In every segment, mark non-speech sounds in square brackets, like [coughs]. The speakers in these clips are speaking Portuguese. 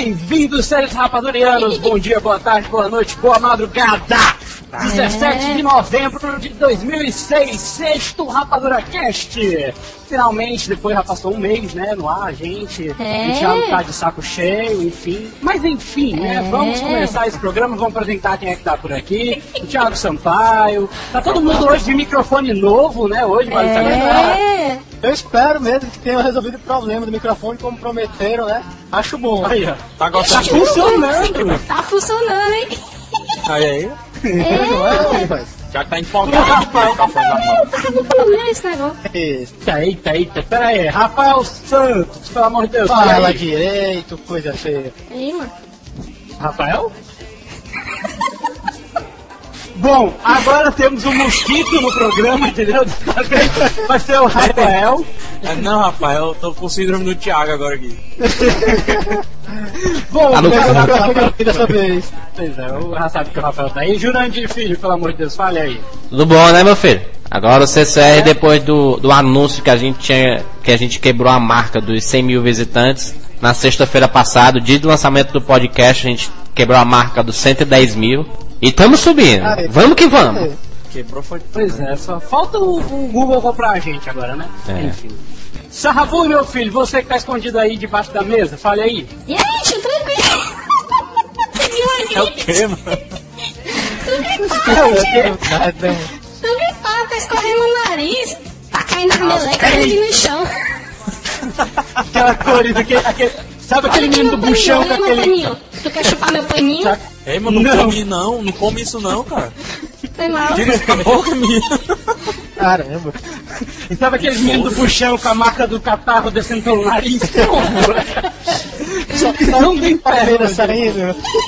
Bem-vindos, séries rapadurianos. Bom dia, boa tarde, boa noite, boa madrugada. 17 de novembro de 2006, sexto Rapadura Cast. Finalmente, depois já passou um mês, né, no ar, gente. É. O Thiago tá de saco cheio, enfim. Mas enfim, né, É. vamos começar esse programa, vamos apresentar quem é que tá por aqui. O Thiago Sampaio. Tá todo mundo hoje de microfone novo, né, hoje, vale. É. Eu espero mesmo que tenham resolvido o problema do microfone como prometeram, né? Acho bom. Aí, ó. Tá Tá gostando? funcionando. Tá funcionando, hein? Aí, aí. Não é, rapaz? Já tá empolgado microfone na mão. Tá no problema esse negócio. Eita, eita, eita. Pera aí, Rafael Santos, pelo amor de Deus. Fala direito, coisa feia. Aí, mano. Rafael? Bom, agora temos um mosquito no programa, entendeu? [laughs] Vai ser o Rafael. É, não, rapaz, eu tô com síndrome do Thiago agora aqui. [laughs] Bom, cu. Eu não acredito dessa vez. Pois é, o já sabe que o Rafael tá aí. Jurandir Filho, pelo amor de Deus, fale aí. Tudo bom, né, meu filho? Agora o CCR, depois do, do anúncio que a gente tinha, que a gente quebrou a marca dos 100 mil visitantes, na sexta-feira passada, dia do lançamento do podcast, a gente quebrou a marca dos 110 mil. E estamos subindo. Aí. Vamos que vamos. Quebrou foi Pois é, só falta o, o Google comprar a gente agora, né? É. Enfim. Sarrabu, meu filho, você que tá escondido aí debaixo da mesa, fale aí. E aí, tio, tranquilo? É o quê, mano? Tu me fala, tá escorrendo no nariz. Tá caindo a meleca ali no chão. Aquela cores, aquele, aquele, sabe aquele menino do buchão com aquele... paninho. Tu quer chupar meu paninho? Ei, mano, não, Não. come não, não come isso não, cara. Foi mal. Tira isso da boca minha. Caramba. E sabe aquele menino do buchão com a marca do catarro descendo pelo nariz? Visão do inferno. Ainda saindo.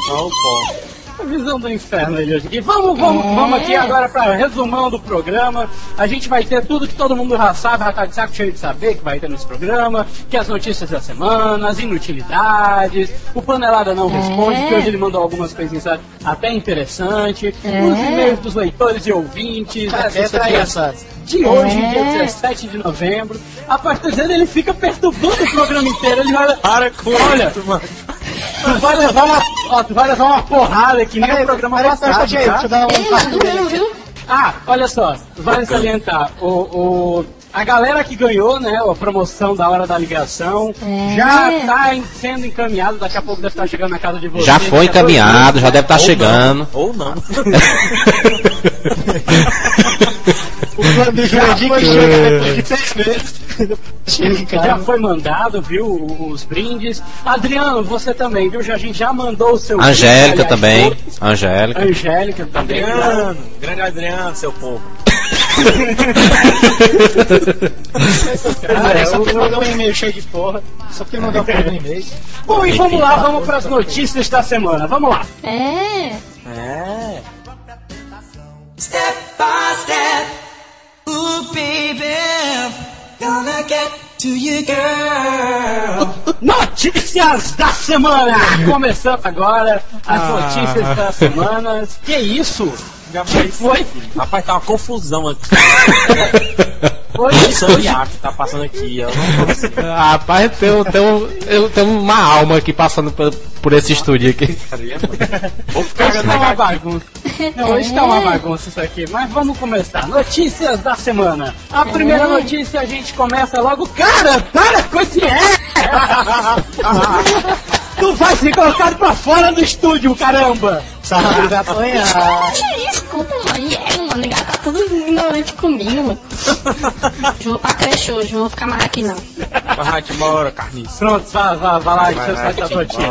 Não, pô. A visão do inferno ele hoje aqui. Vamos, vamos, vamos aqui agora para resumão do programa. A gente vai ter tudo que todo mundo já sabe, já tá de saco cheio de saber que vai ter nesse programa, que é as notícias da semana, as inutilidades, o Panelada não responde, que hoje ele mandou algumas coisinhas até interessantes, os e-mails dos leitores e ouvintes, É, essas aí, coisas essa. de hoje, É. dia 17 de novembro. A partir dele ele fica perturbando o programa inteiro. Ele vai, Para com Olha. isso, mano. Tu vai levar uma, ó, tu vai levar uma porrada que nem o programa passado. tá? Ah, olha só, vale salientar, o, o- a galera que ganhou, né, a promoção da hora da ligação, É. já tá em- sendo encaminhado, daqui a pouco deve estar chegando na casa de vocês. Já foi encaminhado, já deve estar Ou chegando. não, Ou não. [laughs] O plano do Jurandir que chega depois de seis meses. Já foi mandado, viu, os brindes. Adriano, você também, viu, já, a gente já mandou o seu Angélica brinde, aliás, também. todos. Angélica. Angélica também. Adriano, grande Adriano, seu povo. Cara, É, só porque mandou um e-mail cheio de porra. Só porque mandou um e-mail. Bom, e vamos lá, vamos para as notícias da semana, vamos lá. É. É. Step by step, ooh baby, gonna get to you, girl. Notícias da semana! Começando agora as Ah. notícias da semana. Que isso? Já Que foi? Rapaz, tá uma confusão aqui. [laughs] Foi Esse que tá passando aqui, ó. Não tô assim, Rapaz, tem, tem, eu tenho uma alma aqui passando por, por esse estúdio aqui. cara. Vou ficar Hoje tá uma bagunça. Não, hoje tá uma bagunça isso aqui, mas vamos começar. Notícias da semana. A primeira notícia a gente começa logo. Cara, para com esse é! [laughs] tu vai ser colocado pra fora do estúdio, caramba! Sábado vai apanhar. Desculpa, mano. É, mano. Tá tudo ignorante comigo, mano. Não vou pra creche hoje, não vou ficar mais aqui, não. Vai-te embora, carniça. Pronto, vá, vá, vá lá, deixa eu sair da notícia.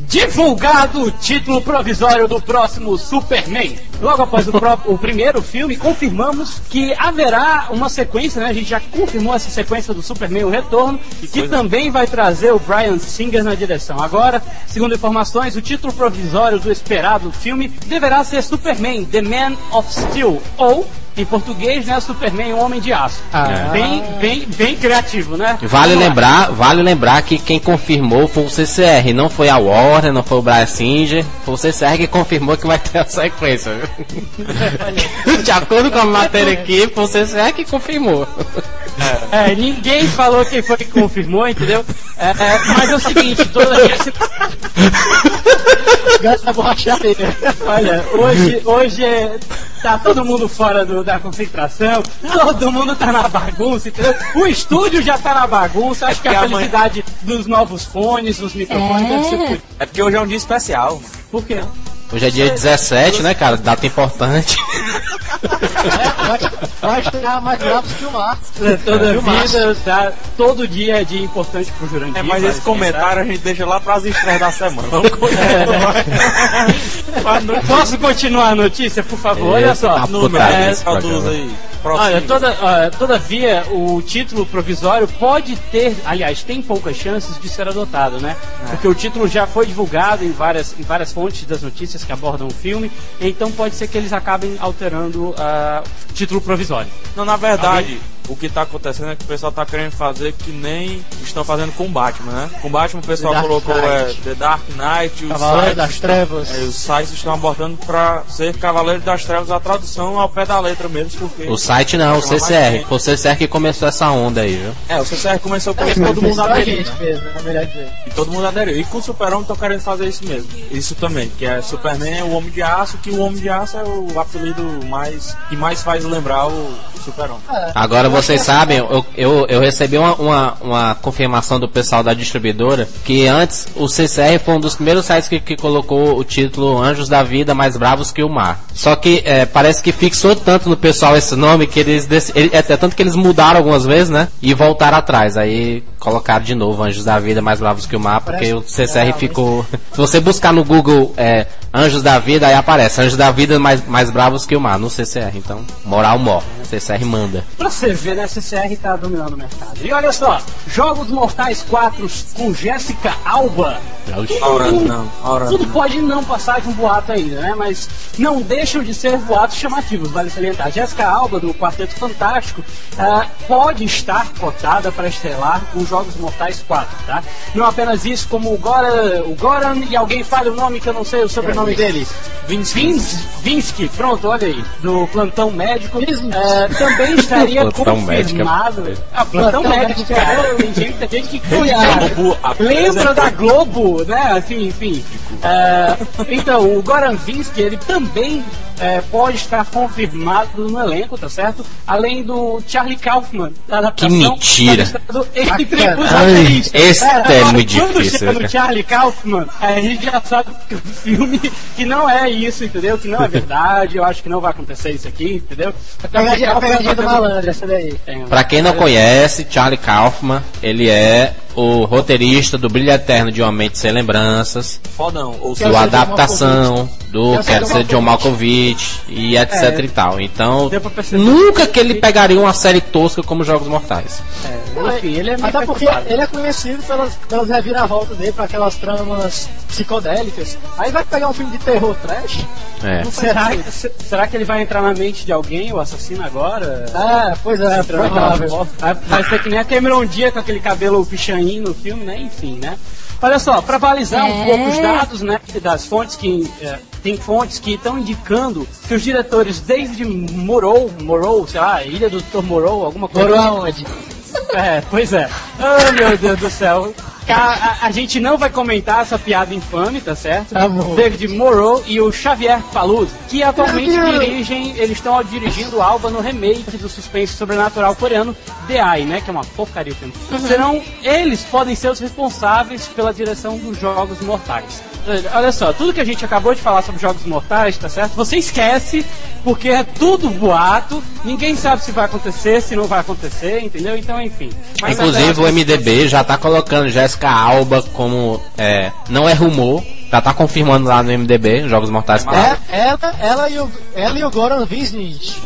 Divulgado o título provisório do próximo Superman. Logo após o, o primeiro filme, confirmamos que haverá uma sequência, né? A gente já confirmou essa sequência do Superman, o Retorno, que também vai trazer o Brian Singer na direção. Agora, segundo informações, o título provisório do esperado filme deverá ser Superman, The Man of Steel, ou em português, né, Superman, o Homem de Aço. Ah. Bem, bem, bem criativo, né? Vale Vamos lá. lembrar, vale lembrar que quem confirmou foi o CCR, não foi a Warner, não foi o Brian Singer, foi o CCR que confirmou que vai ter a sequência. [laughs] De acordo com a matéria aqui, foi o CCR que confirmou. É, ninguém falou quem foi que confirmou, entendeu? É, é, mas é o seguinte, toda vez. Gasta borracharia. Olha, hoje, hoje é, tá todo mundo fora do- da concentração, todo mundo tá na bagunça, entendeu? O estúdio já tá na bagunça, acho que a porque amanhã- felicidade dos novos fones, dos microfones, deve ser por, É porque hoje é um dia especial. por quê? Hoje é dia 17, né, cara? Data importante. Vai estrear mais bravos que o mar. Toda É, vida, tá, todo dia é dia importante pro Jurandir. É, mas esse comentário a gente deixa lá pras estreias da semana. Vamos ressaltar. Posso continuar a notícia, por favor? Olha só. Eita, Número, é, aí. Olha, toda, ah, todavia, o título provisório pode ter, aliás, tem poucas chances de ser adotado, né? Porque o título já foi divulgado em várias, em várias fontes das notícias que abordam o filme, então pode ser que eles acabem alterando ah, o título provisório. Não, na verdade, o que tá acontecendo é que o pessoal tá querendo fazer que nem estão fazendo com o Batman, né? Com o Batman o pessoal colocou é, Knight. The Dark Knight, os Cavaleiro sites, das Trevas. é, os sites estão abordando pra ser Cavaleiro das Trevas a tradução ao pé da letra mesmo, porque... O site não, o CCR. Foi o CCR que começou essa onda aí, viu? É, o CCR começou com isso, todo mundo aderiu, né? mesmo, é. E todo mundo aderiu. E com o Super-Homem estão querendo fazer isso mesmo. Isso também, que é Superman é o Homem de Aço, que o Homem de Aço é o apelido mais que mais faz lembrar o Super-Homem. Agora vocês sabem, eu, eu, eu recebi uma, uma, uma confirmação do pessoal da distribuidora que antes o CCR foi um dos primeiros sites que, que colocou o título Anjos da Vida mais bravos que o mar. Só que é, parece que fixou tanto no pessoal esse nome que eles ele- é até tanto que eles mudaram algumas vezes, né? E voltaram atrás. Aí colocaram de novo Anjos da Vida mais bravos que o mar, porque o CCR ficou. [laughs] Se você buscar no Google é, Anjos da Vida, aí aparece Anjos da Vida mais, mais bravos que o mar no CCR. Então, moral mó. CCR manda. Pra você ver, né? CCR tá dominando o mercado. E olha só, Jogos Mortais 4 com Jéssica Alba. Ora não, ora Tudo não. pode não passar de um boato ainda, né? Mas não deixam de ser boatos chamativos, vale salientar. Jéssica Alba, do Quarteto Fantástico, ah, pode estar cotada para estrelar os Jogos Mortais 4, tá? Não apenas isso, como o Goran, o Goran e alguém fala o nome que eu não sei o sobrenome dele. Vins, Vinsky, pronto, olha aí, do Plantão Médico, ah, também [laughs] estaria Plantão é confirmado. perfeito. Ah, Plantão Plantão Médico, cara, tem gente, tem gente que Globo Lembra da Globo, né? Assim, enfim. É, então, o Goran Vinsky, ele também é, pode estar confirmado no elenco, tá certo? Além do Charlie Kaufman. da adaptação, Que mentira. Entre os esse é agora, muito quando difícil, chega no. Charlie Kaufman, a gente já sabe que o filme que não é isso, entendeu? Que não é verdade. Eu acho que não vai acontecer isso aqui, entendeu? Até porque Pegadinha, a Kaufman pegadinha do tá- malandro, essa daí. Pra quem não conhece, Charlie Kaufman, ele é o roteirista do Brilho Eterno de Uma Mente Sem Lembranças, Fodão. Ou do Adaptação, do Quero ser John Malkovich e etc É. e tal. Então, nunca que ele pegaria uma série tosca como Jogos Mortais. É, enfim, ele é Até porque ele é conhecido pelas, pelas reviravoltas dele, pra aquelas tramas psicodélicas. Aí vai pegar um filme de terror trash. É. Será, se- será que ele vai entrar na mente de alguém, o assassino agora? Ah, pois é. Vai, vai ser que nem a Cameron Dia com aquele cabelo no filme, né? Enfim, né? Olha só, para balizar um É. pouco os dados, né, das fontes que eh, tem fontes que estão indicando que os diretores David Morrow, Morrow, sei lá, Ilha do Dr. Morrow, alguma coisa. Morou aonde? [laughs] É, pois é. Oh, meu Deus do céu. A, a- a gente não vai comentar essa piada infame, tá certo? Bom. David Morrow e o Xavier Paluz, que atualmente dirigem, eles estão dirigindo Alba no remake do suspense sobrenatural coreano The Eye, né? Que é uma porcaria o filme. Serão, eles podem ser os responsáveis pela direção dos Jogos Mortais. Olha só, tudo que a gente acabou de falar sobre Jogos Mortais, tá certo? Você esquece, porque é tudo boato, ninguém sabe se vai acontecer, se não vai acontecer, entendeu? Então, enfim. Mas Inclusive o MDB já tá colocando Jéssica Alba como. É, não é rumor, já tá confirmando lá no MDB, Jogos Mortais 4. É, ela, ela, e o, ela e o Goran Visnich.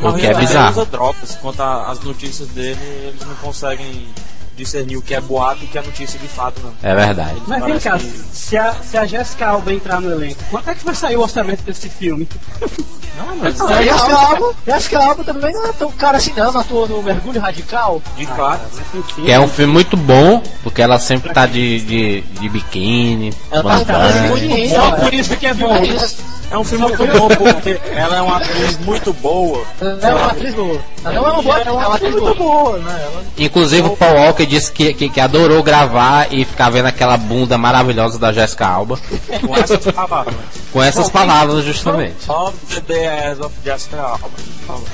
O que é Ele bizarro. usa drops. Quanto às notícias dele, eles não conseguem discernir o que é boato e o que é notícia de fato, não. É verdade. Mas vem cá, que- se a, se a Jessica Alba entrar no elenco, quanto é que vai sair o orçamento desse filme? Não, [laughs] mas Ah, Jessica Alba, Jessica Alba também não é tão cara assim não, atuou no Mergulho Radical. de fato. Que é um filme muito bom, porque ela sempre tá de, de, de biquíni, Ela tá bonita, Só ó. por isso que é bom. É um filme muito bom porque ela é uma atriz muito boa. É uma atriz boa. Ela não é uma boa, é é uma uma atriz muito boa, né? Ela- Inclusive o Paul Walker disse que, que, que adorou gravar e ficar vendo aquela bunda maravilhosa da Jessica Alba. Com essas palavras. Com essas palavras, justamente. Of the Days of Jessica Alba. favor.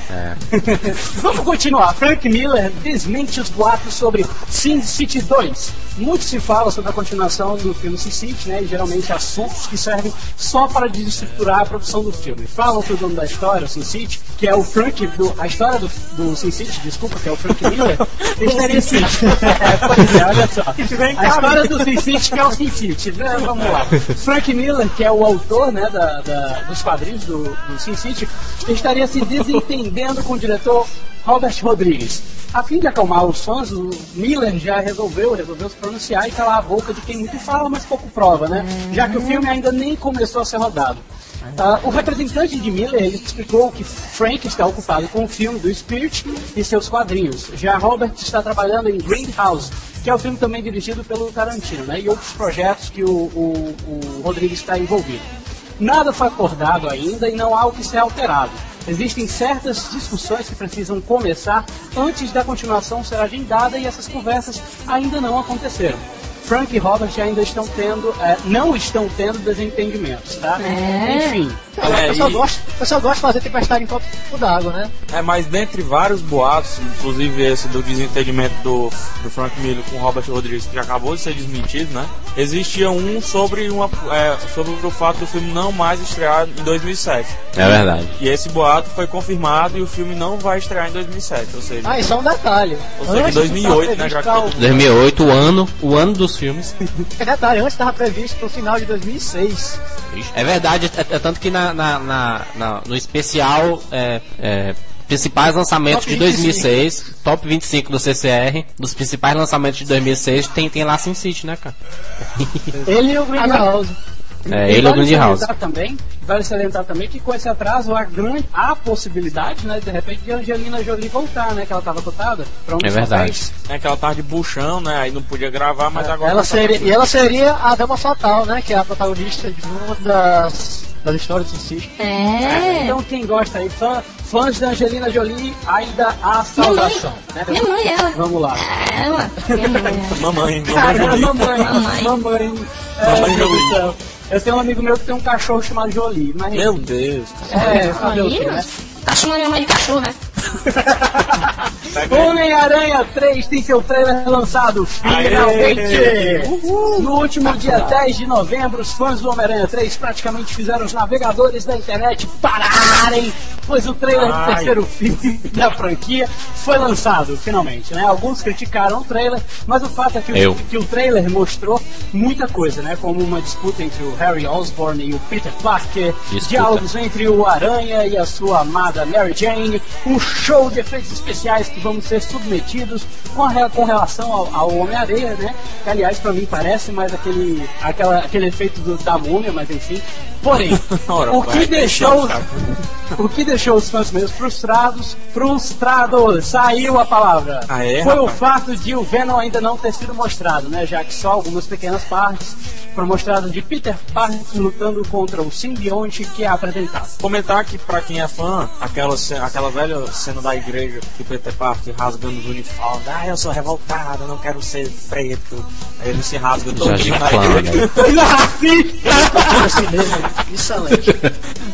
[laughs] Vamos continuar. Frank Miller desmente os boatos sobre Sin City 2. Muito se fala sobre a continuação do filme Sin City, né? E geralmente assuntos que servem só para desestruturar a produção do filme. Falam que o dono da história, o Sin City, que é o Frank, do, a história do, do Sin City, desculpa, que é o Frank Miller, [laughs] estaria City. É, pois é, olha só. A história do Sin City, que é o Sin City. né? Vamos lá. Frank Miller, que é o autor né, da, da- dos quadrinhos do, do Sin City, estaria se desentendendo com o diretor Robert Rodrigues. A fim de acalmar os fãs, o Miller já resolveu, resolveu se pronunciar e calar a boca de quem muito fala, mas pouco prova, né? Já que o filme ainda nem começou a ser rodado. Ah, o representante de Miller explicou que Frank está ocupado com o filme do Spirit e seus quadrinhos. Já Robert está trabalhando em Greenhouse, que é o filme também dirigido pelo Tarantino, né? E outros projetos que o, o, o Rodrigues está envolvido. Nada foi acordado ainda e não há o que ser alterado. Existem certas discussões que precisam começar antes da continuação ser agendada e essas conversas ainda não aconteceram. Frank e Robert ainda estão tendo, eh, não estão tendo desentendimentos, tá? É. Enfim, O pessoal gosta, o pessoal gosta de fazer tempestade em copo d'água, né? É, mas dentre vários boatos, inclusive esse do desentendimento do, do Frank Miller com o Robert Rodrigues, que acabou de ser desmentido, né? Existia um sobre, uma, é, sobre o fato do filme não mais estrear em 2007. É verdade. E esse boato foi confirmado e o filme não vai estrear em 2007, ou seja, Ah, e só um detalhe. Ou seja, em Antes 2008, tava né, já que previsto todo- 2008, o ano, o ano dos filmes. pra- Detalhe, antes estava previsto pro final de 2006. É verdade, é, é tanto que na, na- na- na- no especial é, é, principais lançamentos de 2006, top 25 do CCR, dos principais lançamentos de 2006, tem, tem lá Sin City, né, cara? Ele e o Greenhouse. É, E ele é o vale Grindhouse. salientar também, vale salientar também que com esse atraso há, grande, há possibilidade, né, de repente, de Angelina Jolie voltar, né, que ela estava cotada para um É dos verdade. papéis. é que ela tava de buchão, né? Aí não podia gravar, mas agora. Ela tá seria, e ela seria a Dama Fatal, né? Que é a protagonista de uma das, das histórias do City. É. Então quem gosta aí, fã, fãs da Angelina Jolie, ainda há Minha mãe. salvação. Né? Minha mãe, ela. Vamos lá. Ela. Minha mãe. Mamãe, Cara, mamãe. mamãe, Mamãe. mamãe. É, Mamãe Jolie. Eu tenho um amigo meu que tem um cachorro chamado Jolie, mas Meu Deus, cara. é, fazer o quê, né? Cachorro é mãe de cachorro, né? [laughs] Homem-Aranha 3 tem seu trailer lançado finalmente! No último dia 10 de novembro, os fãs do Homem-Aranha 3 praticamente fizeram os navegadores da internet pararem, pois o trailer do Ai. terceiro filme [laughs] da franquia foi lançado finalmente, né? Alguns criticaram o trailer, mas o fato é que, Eu. o, que o trailer mostrou muita coisa, né? Como uma disputa entre o Harry Osborn e o Peter Parker, Disputa. diálogos entre o Aranha e a sua amada Mary Jane, um show de efeitos especiais que vamos ser submetidos com, a com relação ao, ao Homem-Areia, né? Que aliás pra mim parece mais aquele, aquela, aquele efeito do- da múmia, mas enfim. Porém, [laughs] Ora, o vai, que deixou deixa, o que deixou os fãs meio frustrados, frustrados, saiu a palavra. Ah, é, Foi o rapaz? fato de o Venom ainda não ter sido mostrado, né? Já que só algumas pequenas partes foram mostradas de Peter Parker lutando contra o simbionte que é apresentado. Comentar que pra quem é fã, aquela, aquela velha cena da igreja que o Peter Parker rasgando os uniformes, ah, eu sou revoltado, eu não quero ser preto. Aí ele se rasga todo Já na igreja. né? Coisa racista! Excelente.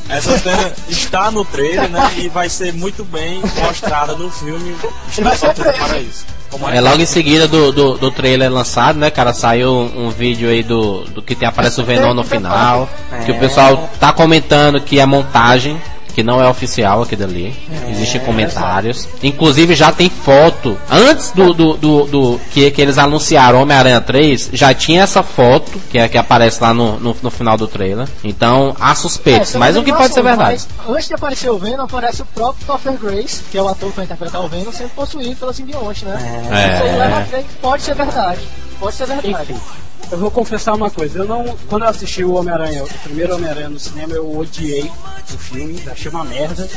Essa cena está no trailer, né? E vai ser muito bem mostrada no filme. ser Só para isso. Como É logo em seguida do, do, do trailer lançado, né, cara? Saiu um, um vídeo aí do, do que tem, aparece o Venom no final. Que o pessoal tá comentando que é montagem, que não é oficial aqui dali. Existem comentários. Inclusive já tem foto. Antes do, do, do, do- que, que eles anunciaram Homem-Aranha 3, já tinha essa foto que, é, que aparece lá no, no, no final do trailer. Então há suspeitos, são mas o que pode ser verdade. Antes de aparecer o Venom, aparece o próprio Topher Grace, que é o ator que vai interpretar o Venom, sendo possuído pela simbionte, né? É. Isso aí leva a crer que pode ser verdade. Pode ser verdade. Enfim, eu vou confessar uma coisa. Eu não, quando eu assisti o Homem-Aranha, o primeiro Homem-Aranha no cinema, eu odiei o filme, achei uma merda.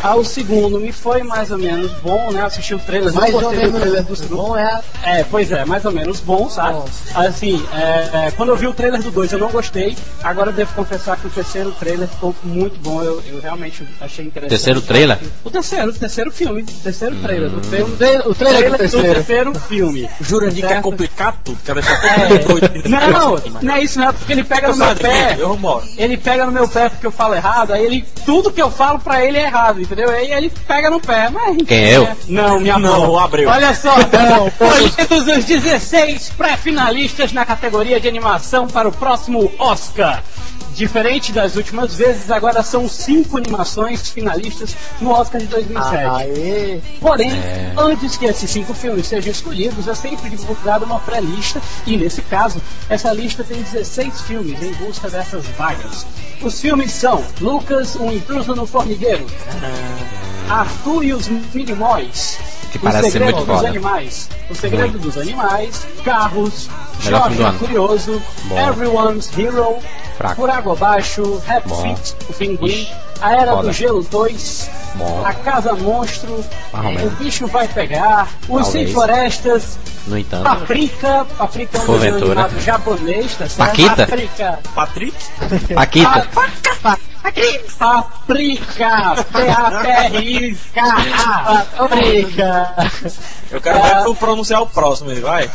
Ah, o segundo me foi mais ou menos bom, né? Assisti o trailer, não Mais ou gostei do trailer menos dos bom é É, pois é, mais ou menos bom, sabe? Bom. Assim, é, é, quando eu vi o trailer do 2 eu não gostei, agora eu devo confessar que o terceiro trailer ficou muito bom, eu, eu realmente achei interessante. Terceiro trailer? O terceiro, o terceiro filme, o terceiro trailer do filme. O trailer do terceiro. terceiro filme. O Jurandir quer complicar tudo, quer deixar todo mundo doido. Não, não é isso não, é porque ele pega no meu pé. Eu moro. Ele pega no meu pé porque eu falo errado, aí ele, tudo que eu falo pra ele é errado, entendeu? Aí ele pega no pé, mas... Quem é eu? É. Não, minha Não, avó. Abreu. Olha só, escolhidos os 16 pré-finalistas na categoria de animação para o próximo Oscar. Diferente das últimas vezes, agora são cinco animações finalistas no Oscar de 2007. Aê. Porém, É. antes que esses cinco filmes sejam escolhidos, é sempre divulgada uma pré-lista, e nesse caso, essa lista tem 16 filmes em busca dessas vagas. Os filmes são Lucas, um intruso no formigueiro, Arthur e os Minimóis, Que O parece ser Segredo muito. Animais, O Segredo dos Animais, Carros, Jorge. Curioso, Bom. Everyone's Hero, Fraco. Por Água Abaixo, Happy. Feet, o Pinguim, Ixi, A Era foda. do Gelo 2, Bom. A Casa Monstro, O. Bicho Vai Pegar, Os Talvez. Sem Florestas, No entanto. Paprika, Paprika é um Porventura. japonês, tá certo? Paquita? Paprika. Patrick? Paquita. Paprika, P-A-P-R-I-K-A, Paprika. Eu quero ver tu pronunciar o próximo aí, vai.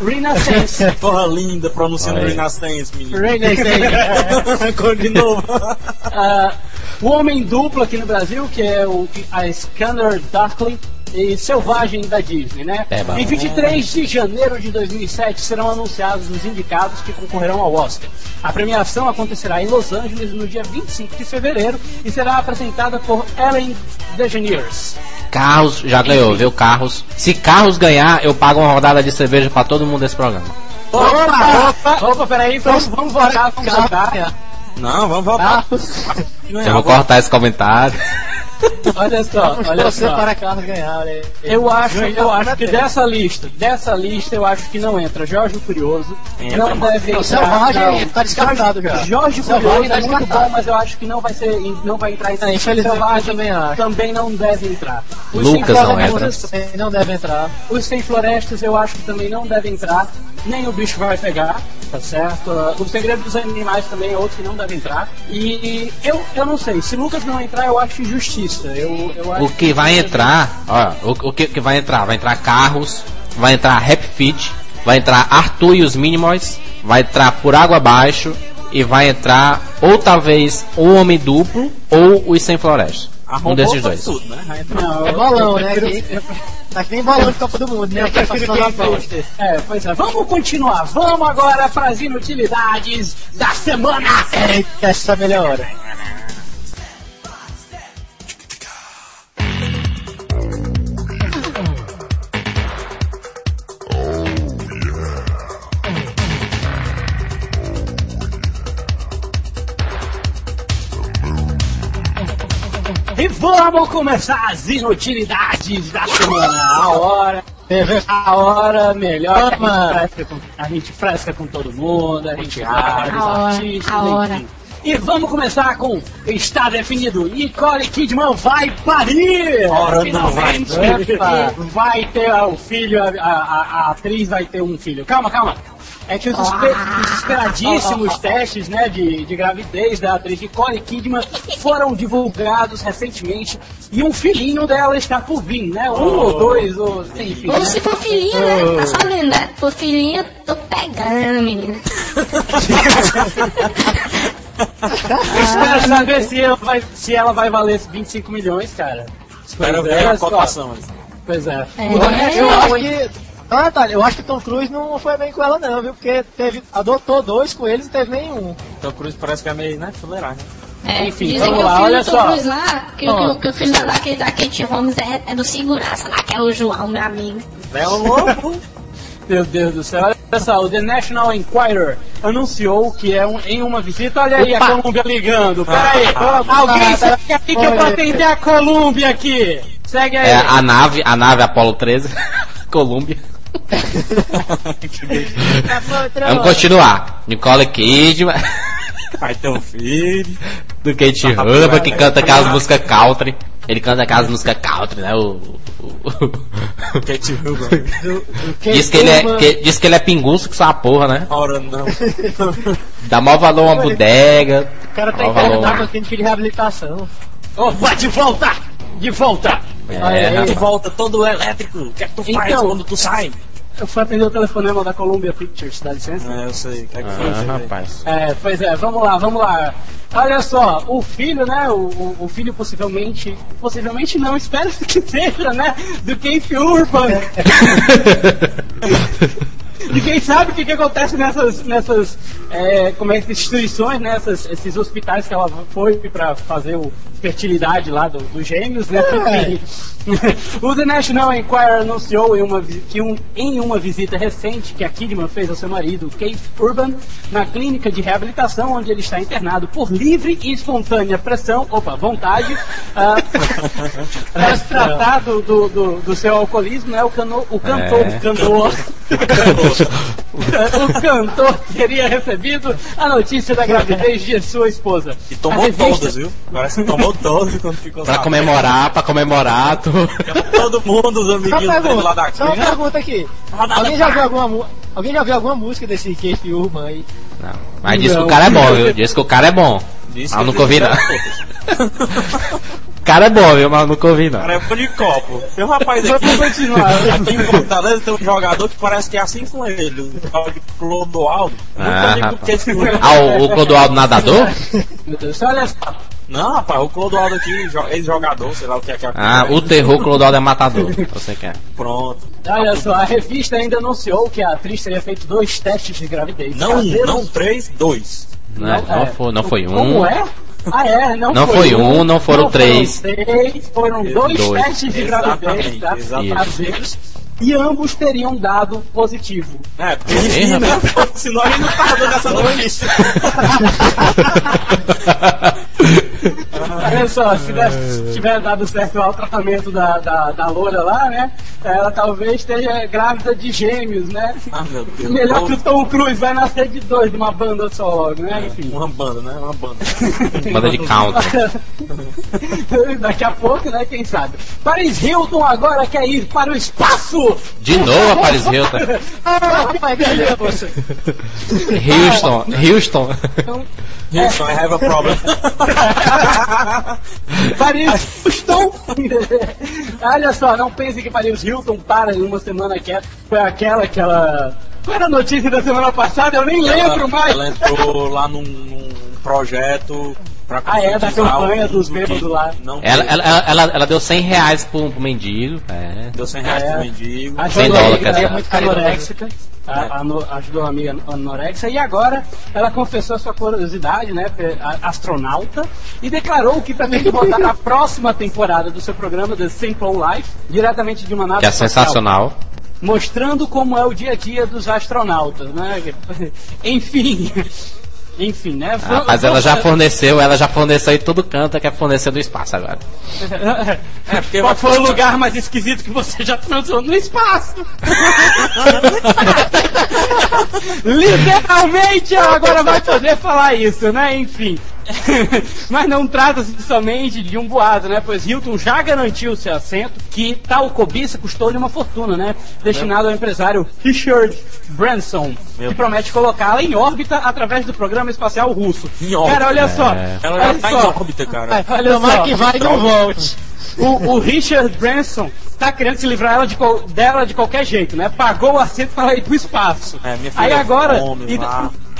Renaissance, [laughs] Porra linda, pronunciando Vai. Renaissance, menino. Renaissance. [laughs] De novo. Ah, o Homem Duplo aqui no Brasil, que é o, a Scanner Darkling e Selvagem da Disney, né? É, em 23 de janeiro de 2007 serão anunciados os indicados que concorrerão ao Oscar. A premiação acontecerá em Los Angeles no dia 25 de fevereiro e será apresentada por Ellen DeGeneres. Carros já ganhou, viu? Carros. Se Carros ganhar, eu pago uma rodada de cerveja pra todo mundo desse programa. Opa, opa, opa, peraí, vamos, vamos votar, vamos votar. Não, vamos voltar. Eu vou cortar esse comentário. Olha só, olha Você só. para Carlos ganhar, olha. Eu acho, eu acho que dessa lista, dessa lista eu acho que não entra Jorge Curioso, Entra, não mano. deve Não, entrar. Selvagem não. tá descartado já. Jorge Selvagem Curioso tá é muito bom, mas eu acho que não vai ser, não vai entrar em É, infelizmente, Selvagem também acho. também não deve entrar. Os Lucas Sem não Florestas- Também não deve entrar. Os Sem Florestas eu acho que também não deve entrar, nem o bicho vai pegar, tá certo? O Segredo dos Animais também é outro que não deve entrar. E eu, eu não sei, se Lucas não entrar, eu acho injustiça. Eu, eu acho O que vai entrar, ó, o, o que, que vai entrar? Vai entrar Carros, vai entrar Happy Feet, vai entrar Arthur e os Minimoys, vai entrar Por Água Abaixo e vai entrar ou talvez o Homem Duplo ou os Sem Floresta. Um Arrombou desses pra dois. Tudo, né? Entra- Não, É eu- bolão, eu né? prefiro- Que- Tá que nem bolão de Copa do Mundo, né? Eu Que prefiro passando que a bola. entre. É, pois é. Vamos continuar. Vamos agora para as inutilidades da semana. Eita, essa é a melhor hora. Vamos começar as inutilidades da semana. A hora. A hora melhor. A gente, fresca com, a gente fresca com todo mundo, a gente abre os artistas, a hora. enfim. E vamos começar com Está definido. Nicole Kidman vai parir! Ora, não vai. Finalmente. Vai ter o filho, a, a- a atriz vai ter um filho. Calma, calma. É que os, os esperadíssimos [laughs] testes né, de, de gravidez da atriz Nicole Kidman foram divulgados recentemente e um filhinho dela está por vir, né? Um ou dois, ou enfim. Ou né? se for filhinha, né? Tá sabendo, né? For filhinha, tô pegando, menina. [laughs] Espero saber se ela, vai, se ela vai valer esses 25 milhões, cara. Espero ver é, a cotação. Pois é. É. O resto Eu não acho que. Ah, Natália, eu acho que Tom Cruise não foi bem com ela, não, viu? Porque teve, adotou dois com ele, não teve nenhum. Então o Cruz parece que é meio, né? Fuleiragem. É, Enfim, dizem vamos que lá, o filho olha do só. Tom Cruise lá, que, Ó. que o- que o filho da, da, da Kate Holmes é, é do segurança lá, que é o João, meu amigo. É o louco. [laughs] Meu Deus do céu. Olha só, o The National Enquirer anunciou que é um- em uma visita. Olha aí a Colômbia ligando. Pera aí. Alguém Ah, segue aqui que eu vou atender a Colômbia aqui. Segue aí. É a nave, a nave Apollo 13, [laughs] Colômbia. [laughs] Vamos continuar. Nicole Kidman, Vai ter um filho. do Kate bem, que vai. canta aquelas músicas country. Ele canta aquelas músicas country, né? O, o- [laughs] Kate Kate [laughs] diz, que ele é, que- diz que ele é pinguço que só a porra, né? Ora não. Dá maior valor a uma bodega. O cara tá internado clínica de reabilitação. Opa, de volta! De volta! É, rapaz. De volta todo elétrico. O que é que tu faz Então. quando tu sai? Eu fui atender o telefonema da Columbia Pictures, dá licença? É, eu sei. O que é que foi? Ah, Você vê? rapaz. É, pois é, vamos lá, vamos lá. Olha só, o filho, né? O, o, o filho possivelmente. Possivelmente não, espero [laughs] que seja, né? Do Keith Urban. [laughs] E quem sabe o que, que acontece nessas, nessas é, como é que instituições, nessas, esses hospitais que ela foi para fazer o fertilidade lá do- dos gêmeos, né? É. [laughs] o The National Enquirer anunciou em uma, que um, em uma visita recente que a Kidman fez ao seu marido, Keith Urban, na clínica de reabilitação onde ele está internado por livre e espontânea pressão, opa, vontade, ah, [laughs] para se tratar do, do, do, do seu alcoolismo, né? O, cano, o cantor, É. o cantor, [laughs] o cantor teria recebido a notícia da gravidez de sua esposa. E tomou revista- todas, viu? Parece que tomou todas quando ficou Pra comemorar, pra comemorar, tu... Todo mundo, os Só amiguinhos lá da só uma pergunta aqui. Alguém já viu alguma, alguém já viu alguma música desse Keith Urban aí? Não. Mas disse que Não. o cara é bom, viu? Disse que o cara é bom. Eu que nunca ouvi, não. [laughs] cara é bom, viu? Mas nunca ouvi, não. Cara, é bom de copo. Tem um rapaz Vamos aqui, continuar. aqui em Fortaleza tem um jogador que parece que é assim com ele, o tal de Clodoaldo. Ah, Ah, o, o Clodoaldo nadador? Meu Deus, olha só. Não, rapaz, o Clodoaldo aqui, jo- ex-jogador, sei lá o que é que é. Ah, o terror Clodoaldo é matador. Você quer. Pronto. Olha só, a revista ainda anunciou que a atriz teria feito dois testes de gravidez. Não um, não três, dois. Não, não, é. foi, não foi um. Como é? Ah, é, não, Não foi um, não foram três. Foram três, foram dois, Dois. testes de gravidez, Exatamente, tá? e ambos teriam dado positivo. É, sim, né? Senão a gente não tava dando essa notícia. [laughs] Olha só, se, der- se tiver dado certo lá o tratamento da, da, da loura lá, né? Ela talvez esteja grávida de gêmeos, né? Ah, meu Deus. Melhor que o Tom Cruise vai nascer de dois, de uma banda só logo, né? Enfim. Uma banda, né? Uma banda. Banda de country. [laughs] Daqui a pouco, né? Quem sabe. Paris Hilton agora quer ir para o espaço! De novo a Paris Hilton. [laughs] Ah, pai, cadê você? Houston, Houston. Houston, I have a problem. [laughs] Paris Hilton! Olha só, não pense que Paris Hilton para em uma semana que foi aquela que ela. Qual era a notícia da semana passada? Eu nem lembro ela, mais! ela entrou lá num, num projeto pra Ah, é, da campanha dos bêbados lá. Não Ela, ela, ela, ela, deu 100 reais pro, pro mendigo. É. deu 100 reais É. pro mendigo. Ajudou 100 a dólares, dela, dizer. anoréxica. A, a, no- ajudou a amiga anorexa e agora ela confessou sua curiosidade, né? a- Astronauta e declarou que pretende voltar na próxima temporada do seu programa The Simple Life, diretamente de uma nave Que é sensacional. mostrando como é o dia a dia dos astronautas, né? [laughs] Enfim. Enfim, né? Ah, mas ela já forneceu, ela já forneceu em todo canto, quer fornecer do espaço agora. [laughs] É, porque Qual foi o lugar mais esquisito que você já transou no espaço? [laughs] Literalmente ela agora vai poder falar isso, né? Enfim. [laughs] Mas não trata-se somente de um boato, né? Pois Hilton já garantiu seu assento, que tal cobiça custou-lhe uma fortuna, né? Destinado ao empresário Richard Branson, que promete colocá-la em órbita através do programa espacial russo. Em órbita. Cara, olha só. É. Ela já olha tá em só. órbita, cara. Olha Tomara só. que vai e não volte. O, o Richard Branson tá querendo se livrar ela de dela de qualquer jeito, né? Pagou o assento para ela ir pro espaço. É, minha filha Aí agora, come e-.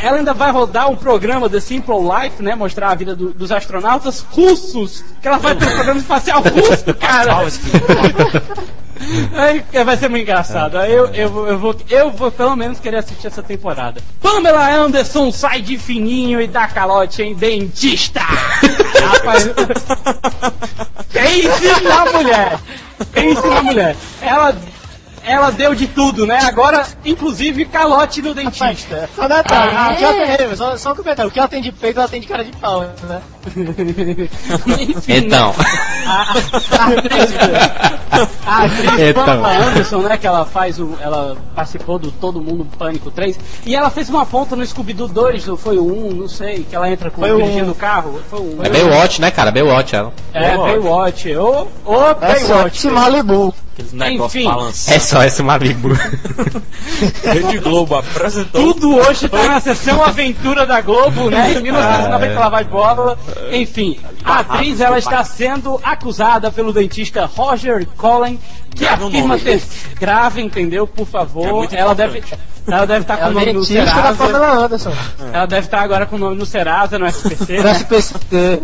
ela ainda vai rodar um programa The Simple Life, né? Mostrar a vida do- dos astronautas russos. Que ela vai ter um programa espacial russo, [laughs] cara. [laughs] Aí, é, vai ser muito engraçado. Aí Eu, eu, vou- eu, vou, eu vou pelo menos querer assistir essa temporada. Pamela Anderson sai de fininho e dá calote em dentista. [laughs] Rapaz, pense na mulher. Pense na mulher. Ela ela deu de tudo, né? Agora, inclusive, calote no dentista. Só detalhe, Ah, o que ela é? tem, só, só um comentário, o que ela tem de peito, ela tem de cara de pau, né? Enfim, Então. A, a atriz, a atriz Então. Pamela Anderson, né, que ela faz o, ela participou do Todo Mundo Pânico 3, e ela fez uma ponta no Scooby-Doo 2, ou foi o 1, não sei, que ela entra com Foi o dirigindo um. o carro, foi o 1. É Baywatch, né, cara? Baywatch, ela. É, Baywatch, ô, ô, É só Baywatch. de Malibu. Aqueles negócios Enfim. balançando. É só esse Malibu. [laughs] Rede Globo apresentou. Tudo hoje tá na sessão Aventura da Globo, né? Em 1990 ela vai bola. Enfim, a atriz ela está sendo acusada pelo dentista Roger Cullen, que Grave afirma ter grave, entendeu? Por É favor, muito ela deve, ela deve estar com É o o nome no Serasa. Anderson. Ela deve estar agora com o nome no Serasa, no SPC. Do né? SPC.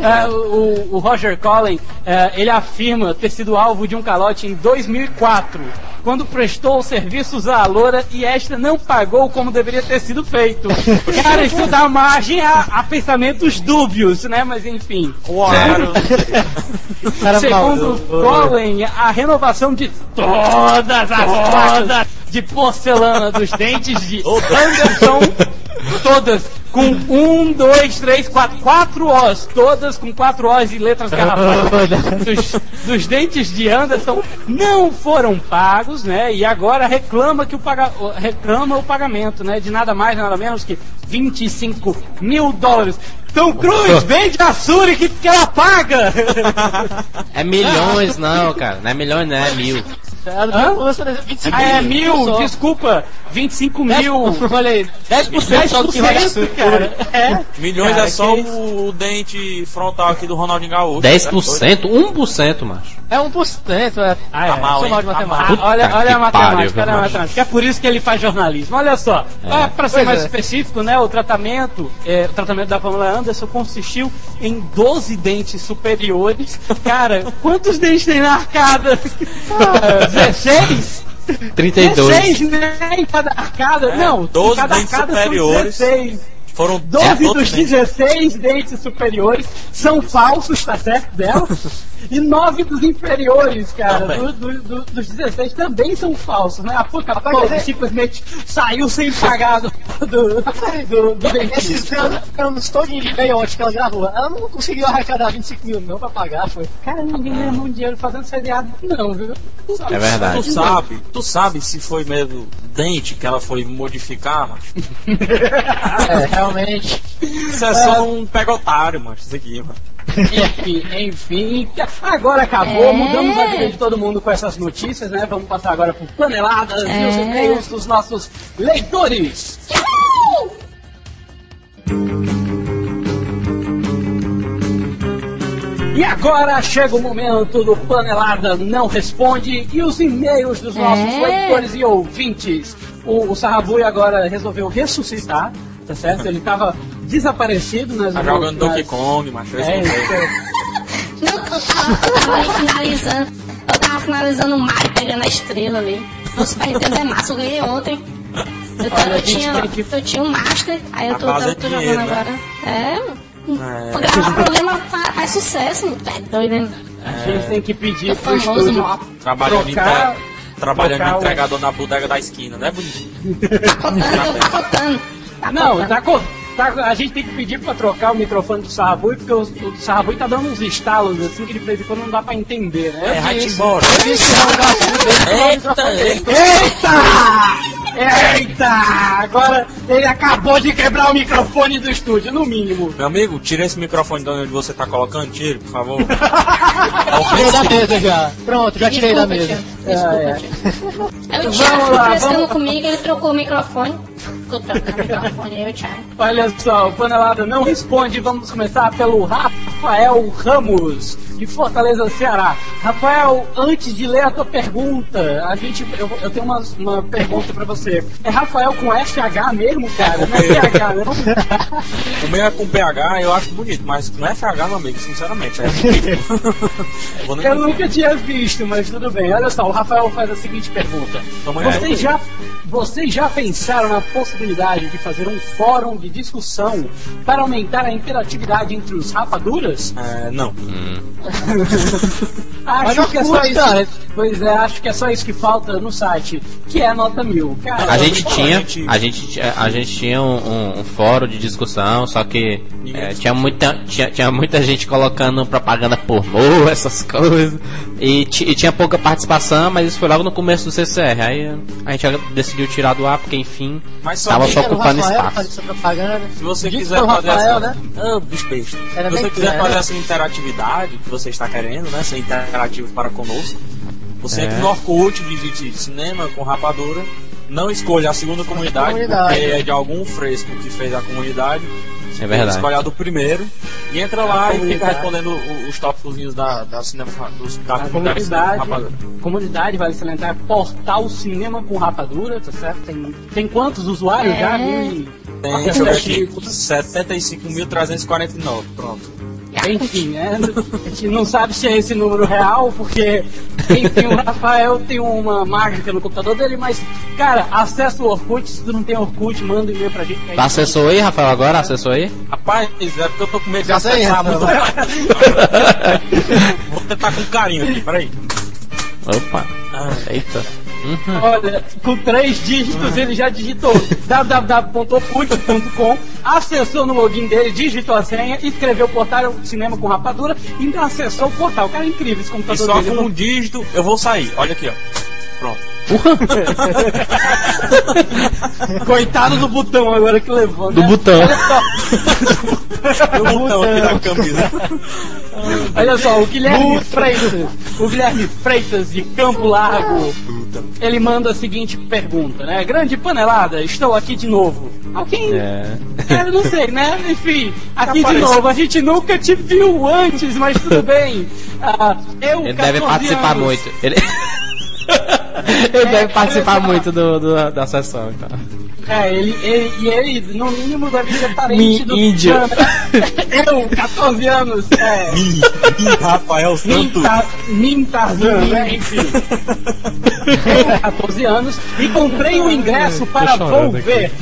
É, o, o Roger Cullen, é, ele afirma ter sido alvo de um calote em 2004, quando prestou serviços à loura e esta não pagou como deveria ter sido feito. [laughs] Cara, isso dá margem a, a pensamentos dúbios, né? Mas enfim. O horário. Cara Segundo. Cullen, a renovação de todas as rodas de porcelana dos dentes de Anderson, [laughs] todas com um, dois, três, quatro, quatro Os, todas com quatro Os e letras garrafais [laughs] dos, dos dentes de Anderson não foram pagos, né? E agora reclama que o paga, reclama o pagamento, né? De nada mais, nada menos que 25 mil dólares. Tom Cruise, [laughs] vende a Suri que, que ela paga! É milhões, não, cara. Não é milhões, não, é mil. Ela lança 25 Ah, é mil, só. desculpa, 25 mil. Olha aí, 10% só do que vai 10%, cara. É. Milhões Cara, é só o, dente frontal aqui do Ronaldinho Gaúcho. 10%? 1%, macho. É 1%, é. Ah, Tá mal, Sou hein? mal de Tá matemática. Ah, olha, olha que a matemática, pariu, olha a matemática. É por isso que ele faz jornalismo. Olha só, para pra ser Pois mais é. específico, né? O tratamento, é, o tratamento da Pamela Anderson consistiu em 12 dentes superiores. Cara, quantos dentes tem na arcada? Ah, 16? 32. 16, né? Em cada arcada? Não, 12 em cada dentes arcada são superiores. 16. Foram 12 É, dos outros dentes. 16 dentes superiores são falsos, tá certo? Dela. [laughs] E 9 dos inferiores, cara, Também. do- do- do- dos 16 também são falsos, né? A puta é- simplesmente saiu sem pagar do, do, do, do Esses dentista. anos, todinhos de Baywatch que ela gravou, ela não conseguiu arrecadar 25 mil não pra pagar, foi. Cara, ninguém ganha muito dinheiro fazendo seriado, não, viu? É verdade. Tu sabe, tu sabe se foi mesmo dente que ela foi modificar, macho? [laughs] É, realmente. Isso é só um pegotário, macho, isso aqui, mano. Enfim, enfim, agora acabou, É. mudamos a vida de todo mundo com essas notícias, né? Vamos passar agora por paneladas e os É. e-mails dos nossos leitores. E agora chega o momento do Panelada Não Responde e os e-mails dos nossos É. leitores e ouvintes. O, o Sarrabui agora resolveu ressuscitar, tá certo? Ele tava desaparecido nas Tá jogando nas- Donkey Kong, macho. eu É, isso. Não, eu tava, eu tava ali finalizando. Eu tava finalizando o Mario pegando a estrela ali. O Super Nintendo é massa, eu ganhei ontem. Eu, Olha, eu tinha, que- eu tinha um Master, aí eu tô, base eu é tô dinheiro, jogando né? agora. É, mano. É. Pra gravar programa faz, faz sucesso, mano. É doido, né? A gente tem que pedir É pro famoso, estúdio. Trabalhando, trocar, entre... Trabalhando trocar de o- entregador na bodega da esquina, né, bonitinho? Tá cotando, tá cotando. Tá Não, tá, tá- a gente tem que pedir pra trocar o microfone do Sarrabui, porque o, o Sarrabui tá dando uns estalos assim que de vez em quando não dá pra entender, né? É, vai-te embora. Eita! Eita! Agora ele acabou de quebrar o microfone do estúdio, no mínimo. Meu amigo, tira esse microfone de onde você tá colocando, tire, por favor. [laughs] Tirei da mesa já. Pronto, já tirei da mesa. Desculpa, É, é. É o Vamos Thiago lá, frescando vamos- comigo, ele trocou o microfone. Ficou trocando o microfone, eu Thiago. Olha só, o Panelada não responde. Vamos começar pelo Rafael Ramos, de Fortaleza, Ceará. Rafael, antes de ler a tua pergunta, a gente, eu, eu tenho uma, uma pergunta pra você. É Rafael com FH mesmo, cara? Não é PH, não? [laughs] O meu é com PH, eu acho bonito, mas é FH, meu amigo, sinceramente. É [laughs] nem- Eu nunca tinha visto, mas tudo bem. Olha só, o Rafael faz a seguinte pergunta. Vocês já, vocês já pensaram na possibilidade de fazer um fórum de discussão para aumentar a interatividade entre os rapaduras? É, não. Mas [laughs] Acho não que é só isso. cara. Pois é, acho que é só isso que falta no site, que é nota mil. Cara, A gente tinha, a gente- a gente, tinha- a gente tinha um, um- um fórum de discussão, só que é, tinha, muita, tinha, tinha muita gente colocando propaganda pornô, [laughs] essas coisas, e, e tinha pouca participação, mas isso foi logo no começo do CCR. Aí a gente decidiu tirar do ar, porque enfim, Mas só tava só ocupando espaço. propaganda. Se você quiser fazer Rafael, essa. né? Ah, bicho Se você quiser fazer essa interatividade você está querendo, né? Ser interativo para conosco, você É. entra no Orkut, digite cinema com rapadura. Não escolha a segunda comunidade, comunidade. porque é de algum fresco que fez a comunidade. É verdade. Escolhe a do primeiro e entra lá e fica comunidade. respondendo os tópicos da, da cinema dos da A comunidade comunidade, rapadura. comunidade, vale salientar, portal Cinema com Rapadura, tá certo? Tem, tem quantos usuários É. já? Mil e- Tem, deixa eu ver aqui, 75.349. Pronto. [laughs] Enfim, né? A gente não sabe se é esse número real, porque enfim, o Rafael tem uma mágica no computador dele, mas, cara, acessa o Orkut, se tu não tem Orkut, manda um e-mail pra gente. Tá acessou aí, Rafael, agora? Acessou aí? Rapaz, é porque eu tô com medo de Já sei, acessar Rafael. muito. [laughs] Vou tentar com carinho aqui, peraí. Opa, Ah, eita. [laughs] Olha, com três dígitos ele já digitou www.orkut.com, acessou no login dele, digitou a senha, escreveu portal cinema com rapadura e ainda acessou o portal. Cara, é incrível esse e computador só dele. com um dígito eu vou sair. Olha aqui, ó. Pronto. Coitado do botão agora que levou. Do né? botão. Olha só, Eu botão aqui na camisa. olha só, o Guilherme Freitas, o Guilherme Freitas de Campo Largo, ele manda a seguinte pergunta, né? Grande panelada, estou aqui de novo. Alguém É. É, eu não sei, né? Enfim, aqui de novo, a gente nunca te viu antes, mas tudo bem. Ah, eu, Ele deve 14 participar anos, muito. Ele, ele deve participar muito do, do- da sessão, então. É, ele, ele, e ele, no mínimo, deve ser parente Mi- do. índio. [laughs] Eu, 14 anos, é. Rafael Santos. Minta, Mintarzan, né? Enfim. [laughs] Eu, 14 anos, e comprei o ingresso para chorando Volver.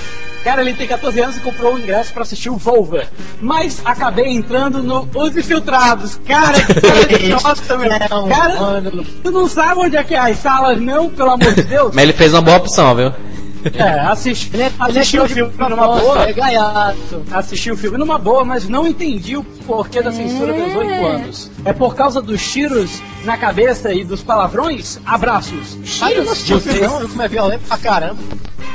Cara, ele tem 14 anos e comprou o ingresso para assistir o Volver. Mas acabei entrando no Os Infiltrados. Cara, que [laughs] idiota, meu. Não, Cara, tu não sabe onde é que é as salas, não, pelo amor de Deus? Mas ele fez uma boa opção, viu? É, assisti, Ele é, é assisti o show de filme numa boa. é gaiato. Assisti o filme numa boa, mas não entendi o porquê da censura dos 18 anos. É por causa dos tiros na cabeça e dos palavrões? Abraços. Aí eu não assisti o filme, não. O filme é violento pra caramba.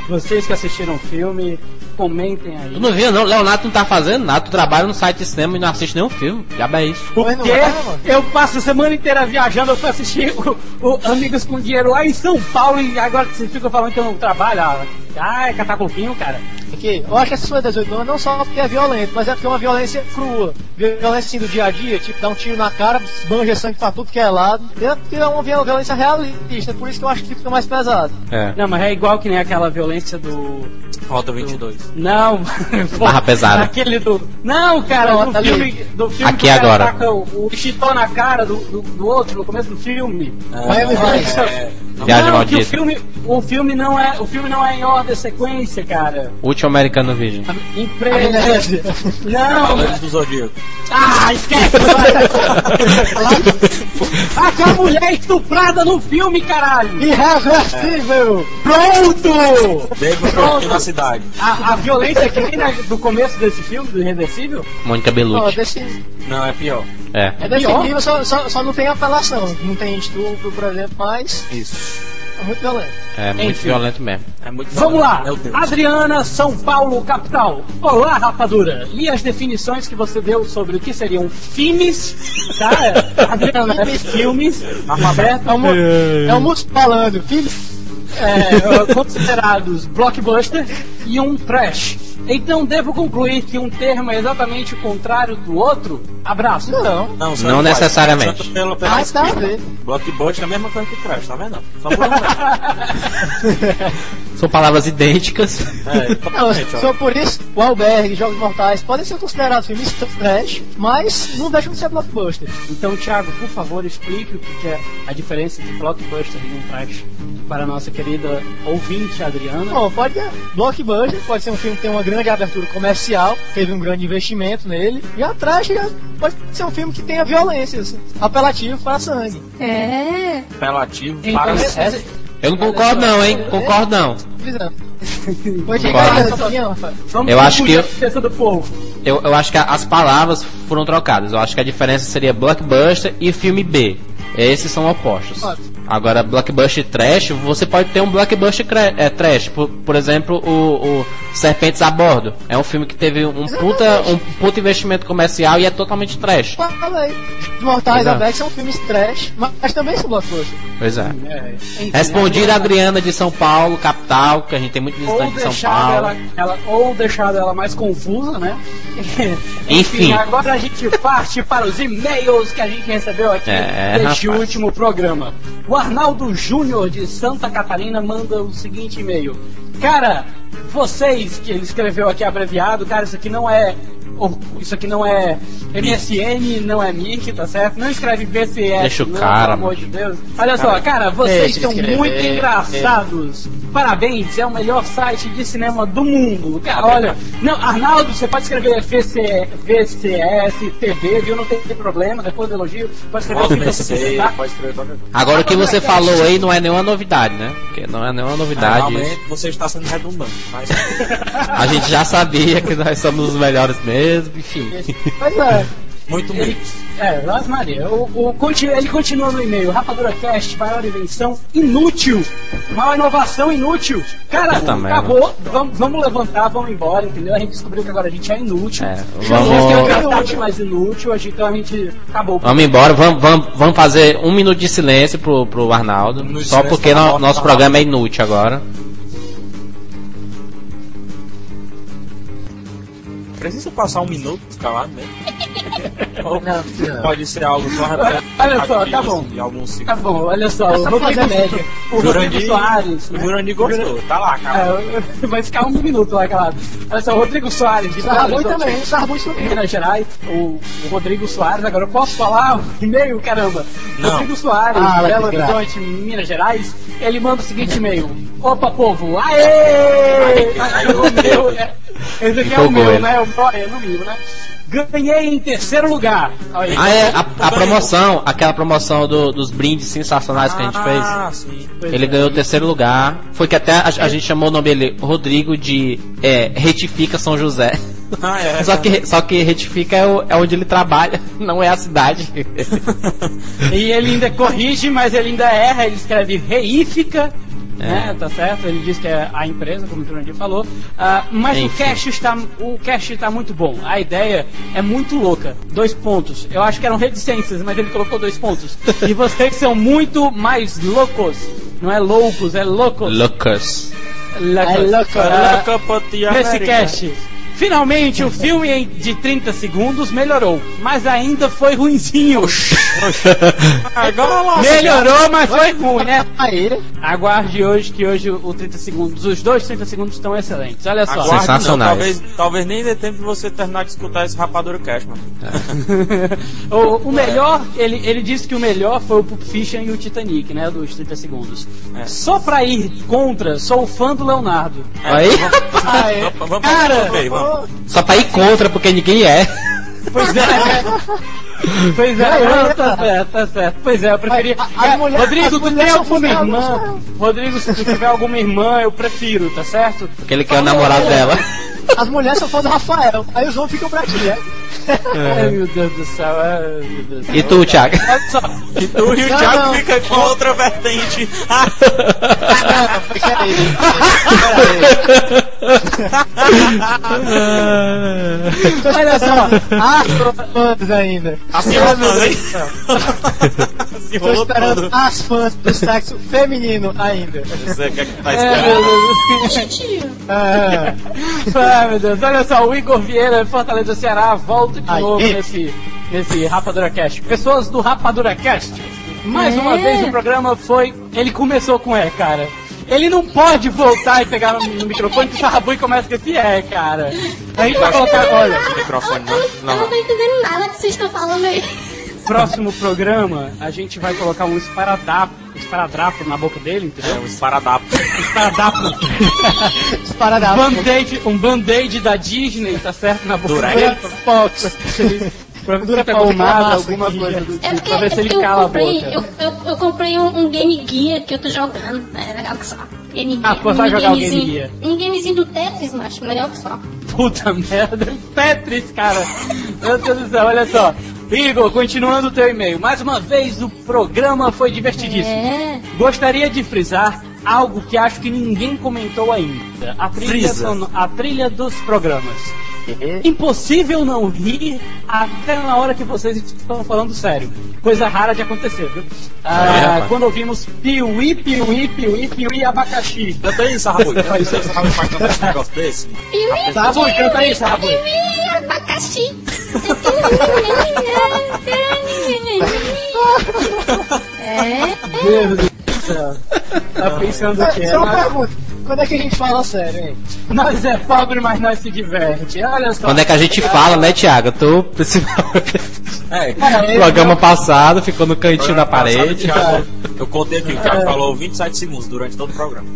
vocês que assistiram o filme, comentem aí. Tu não viu, não? Leonardo não tá fazendo nada. Tu trabalha no site de cinema e não assiste nenhum filme. Já é isso. Porque é, eu passo a semana inteira viajando, eu fui assistir o, o Amigos com Dinheiro lá em São Paulo e agora que vocês ficam falando que eu não trabalho, ah, ai, catar copinho, cara. Aqui, eu acho que essa foi 18 anos não só porque é violento, mas é porque é uma violência crua. Violência assim do dia a dia, tipo, dá um tiro na cara, banja sangue pra tudo que é lado. É porque é uma violência realista, por isso que eu acho que fica mais pesado. É. Não, mas é igual que nem aquela violência do. Rota 22. Não, [laughs] Barra pesada. Aquele do. Não, cara, Pronto, do filme, do filme Aqui agora. o, o chitó na cara do, do, do outro no começo do filme. Vice. é, Viagem não, que o filme, o filme não é, o filme não é em ordem sequência, cara. Último americano vídeo. Empresa. Amnésia. Não, Cavaleiros do Zodíaco. ah, esquece. [laughs] Aquela mulher estuprada no filme, caralho. Irreversível! Pronto. Na cidade. A, a violência que tem na- do começo desse filme, do Irreversível, Mônica Bellucci. desse, Não, é pior. É. é desse pior? nível, só, só, só não tem apelação. Não tem estupro, por exemplo, mas Isso. é muito violento. É muito Enfim. violento mesmo. É muito Vamos lá, Meu Deus. Adriana, São Paulo, capital. Olá, rapadura. Li as definições que você deu sobre o que seriam filmes, tá? [laughs] Adriana, é filmes, certo? É mu- é um músico falando, filho. É, considerados blockbuster e um trash. Então devo concluir que um termo é exatamente o contrário do outro? Abraço. Não. Não, Não faz. necessariamente. Só Pela, pela Mas tá a ver. Blockbuster é a mesma coisa que Crash, tá vendo? Só por [laughs] São palavras idênticas. É, Não, totalmente, só por isso, o Albergue e Jogos Mortais podem ser considerados filmes trash, mas não deixam de ser blockbuster. Então, Thiago, por favor, explique o que é a diferença de blockbuster e um trash para a nossa querida ouvinte Adriana. Bom, pode ter blockbuster, pode ser um filme que tem uma grande abertura comercial, teve um grande investimento nele, e a trash já pode ser um filme que tenha violência, assim, apelativo para sangue. É. apelativo Então, para essa- Eu não concordo não, hein? Concordo não. Pode Concordo. chegar nessa opinião, Rafael. vamos Eu acho que eu-. Eu, eu acho que as palavras foram trocadas. Eu acho que a diferença seria blockbuster e filme B. Esses são opostos. Agora, blockbuster trash, você pode ter um blockbuster é, trash. Por, por exemplo, o, o Serpentes a Bordo. É um filme que teve um puta, um puta investimento comercial e é totalmente trash. Os Mortais. Albergue são filmes trash, mas, também são blockbuster. Pois é. É, enfim, Respondida a Adriana, de São Paulo, capital, que a gente tem muito visitante de São Paulo. ela, ela- ou deixado ela mais confusa, né? Enfim. agora a gente parte para os e-mails que a gente recebeu aqui É, rapaz. último programa. O Arnaldo Júnior de Santa Catarina manda o seguinte e-mail: Cara, vocês que ele escreveu aqui abreviado, cara, isso aqui não é isso aqui não é MSN, não é MIC, tá certo? Não escreve BCS, Deixa o não, cara, pelo amor de Deus. Olha só, cara, vocês são escrever. muito engraçados. Parabéns, é o melhor site de cinema do mundo. Cara, olha, não, Arnaldo, você pode escrever VC, VCS, TV, viu? Não tem problema, depois do elogio, pode escrever o que você Você quiser, tá? pode escrever coisa. Agora o que você falou aí não é nenhuma novidade, né? Porque não é nenhuma novidade. Realmente você está sendo redundante, mas [laughs] A gente já sabia que nós somos os melhores mesmo, [laughs] enfim. Mas é, [laughs] muito Ele, menos. é, Lás Maria, o, o, ele continua no e-mail, Rapadura Cast, maior invenção inútil, maior inovação inútil. Cara, Puta acabou, vamos, vamos levantar, vamos embora, entendeu? A gente descobriu que agora a gente é inútil. É, A gente vamos- é mas inútil, a gente- então a gente acabou. Vamos embora, vamos, vamos, vamos fazer um minuto de silêncio pro, pro Arnaldo. Um só porque no- nosso programa é inútil agora. Precisa passar um minuto calado, né? Ou [laughs] não, não. pode ser algo só Olha só, tá bom. De alguns Tá bom, olha só, o só Rodrigo, fazer média. o Rodrigo Jurandir- Soares. O né? Jurandir gostou, tá lá, cara. É, [laughs] vai ficar um minuto lá, calado. Olha só, o Rodrigo Soares, de Horizonte. também, Sarrabui também. Minas Gerais, o, o Rodrigo Soares, agora eu posso falar o e-mail, caramba. Não. Rodrigo Soares, Ah, Belo. Horizonte, Minas Gerais, ele manda o seguinte e-mail. Opa, povo, aê! Aí, o meu, é, esse aqui é o Empolgou meu, ele. né? O meu, é no mínimo, né? Ganhei em terceiro lugar. Aí. Ah, é, a, a promoção, aquela promoção do- dos brindes sensacionais que a gente fez. Ah, sim. Ele é. ganhou o terceiro lugar. Foi que até a, a gente chamou o nome dele Rodrigo de é, Retifica São José. Ah, é. [laughs] Só que, só que Retifica é, o- é onde ele trabalha, [laughs] não é a cidade. [laughs] E ele ainda corrige, mas ele ainda erra, ele escreve reífica, né? Tá certo? Ele diz que é a empresa, como o Jurandir falou. Ah, mas o Enfim. cast, está, o cast está muito bom. A ideia é muito louca. Dois pontos. Eu acho que eram reticências, mas ele colocou dois pontos. [laughs] E vocês são muito mais loucos. Não é loucos, é loucos. Lucas. Loucos. É louco, Louca pra te Nesse cast. Finalmente o filme de 30 segundos melhorou, mas ainda foi ruinzinho. Agora lá. Melhorou, mas foi ruim, né? Aí, Aguarde hoje que hoje o 30 segundos, os dois 30 segundos estão excelentes. Olha só. Aguarde, não, Sensacionais. talvez, talvez nem dê tempo de você terminar de escutar esse Rapadura Cash, mano. [laughs] o, o melhor, ele, ele disse que o melhor foi o Pulp Fiction e o Titanic, né? Dos 30 segundos. É. Só pra ir contra, sou fã do Leonardo. Aí, Ah, é. Vamos, vamos, Cara, ok, vamos. só pra ir contra, porque ninguém é. Pois é. [laughs] Pois é, não, tá certo, tá certo. Pois é, eu preferia. As- as É, mulheres- Rodrigo, tu tem são alguma irmã? não. Rodrigo, se tu tiver alguma irmã, eu prefiro, tá certo? Porque ele quer o namorado dela. as mulheres são fãs do Rafael. Aí os homens ficam pra ti, né? Ai, meu Deus do céu, ai, meu Deus do céu. E tu, Thiago? E tu e o Não, Thiago não. fica com outra vertente. Não, fica aí. Olha só. As fãs ainda. Assim rolando, hein? Assim Tô esperando as fãs do sexo feminino ainda. Não sei o que é que tá esperando. meu Deus. Ah, meu Deus. Olha só, o Igor Vieira, Fortaleza, Ceará, volta de Ai, novo esse. nesse, nesse Rapadura Cast. Pessoas do Rapadura Cast. Mais uma É. vez o programa foi. Ele começou com E, cara. Ele não pode voltar e pegar no, microfone que o Sarrabui começa com esse é, cara. A gente vai colocar, olha, O microfone Eu, não. eu não Não, tô entendendo nada que vocês estão falando aí. próximo programa, a gente vai colocar um esparadrapo, esparadrapo na boca dele, é entendeu? um esparadapo. Esparadrapo. [laughs] Parada. Band-aid, um band-aid da Disney, tá certo? Na boca Durex. dele. Fox. Pra ver se ele pegou nada, alguma coisa do É tipo, porque, pra ver se é ele eu cala a comprei, boca. eu, eu, eu comprei um, um game guia que eu tô jogando. É legal que só. Game Ah, guia, pô, vai um jogar o Game gamezinho- Gear. Um gamezinho do Tetris, macho, melhor que só. Puta [laughs] merda, Tetris, cara. Meu Deus do céu, olha só. Igor, continuando o teu e-mail. Mais uma vez, o programa foi divertidíssimo. É. Gostaria de frisar algo que acho que ninguém comentou ainda. A trilha, a trilha dos programas. Impossível não rir até na hora que vocês estão falando sério. Coisa rara de acontecer, viu? Ah, É, quando ouvimos piuí, piuí, piuí, piuí, abacaxi. Canta aí, Sarrabui. Canta aí, Sarrabui faz esse negócio desse. Piuí, Sarrabui, canta aí, Sarrabui. piuí, abacaxi. [laughs] É. Deus do céu. Tá pensando o quê? Só uma pergunta. Quando é que a gente fala sério, hein? nós é pobre, mas nós se diverte. Olha só. Quando é que a gente fala, né, Thiago? Tu, principalmente, É, no programa passado, ficou no cantinho da parede. Thiago, [laughs] eu contei aqui, o Thiago falou 27 segundos durante todo o programa.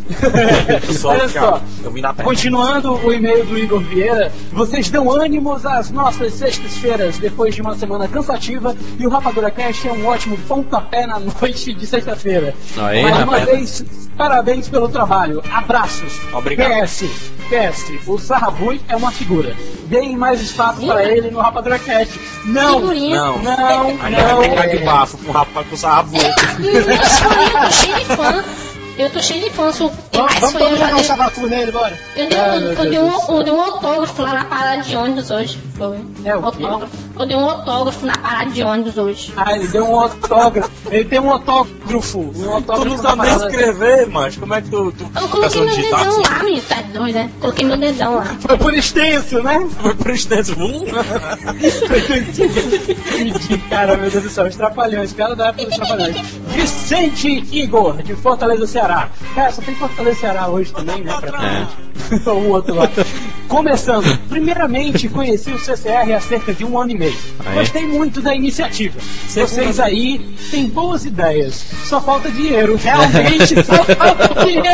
[laughs] Só Olha Thiago. só. Eu vim da terra. Continuando o e-mail do Igor Vieira, vocês dão ânimos às nossas sextas-feiras depois de uma semana cansativa e o Rapadura Cast é um ótimo pontapé na noite de sexta-feira. Mais uma vez, parabéns pelo trabalho. Abraços. Obrigado. PS, PS, o Sarrabui é uma figura. Deem mais espaço para ele no Rapadura Cast. Não, Figurinha. Não. não, A gente vai brincar de não. bafo com o rapaz com o Sarrabui. Cheio [laughs] de fã. Eu tô cheio de fã. Sou quem Vamos, mais vamos fã todo eu já jogar um dei. sabacu nele, bora. Eu dei, Ai, um, eu, dei um, eu dei um autógrafo lá na parada de ônibus hoje. Foi. É o quê? autógrafo. Eu dei um autógrafo na parada de ônibus hoje. Ah, ele deu um autógrafo. Ele tem um autógrafo. Um Tu autógrafo não na sabe nem escrever, mas como é que tu, tu Eu coloquei meu digitar dedão assim? lá, menino. Tá doido, né? Coloquei meu dedão lá. [laughs] Foi por extenso, né? Foi por extenso. Hum? cara, meu Deus do céu, os trapalhões, cara da época dos trapalhões. Vicente Igor, de Fortaleza, Ceará. Cara, só tem Fortaleza, Ceará hoje também, né? Praticamente. [laughs] o outro lá. Começando, primeiramente conheci o CCR há cerca de um ano e meio. Aí. Gostei muito da iniciativa. Vocês aí têm boas ideias. Só falta dinheiro. Realmente só falta [laughs] dinheiro.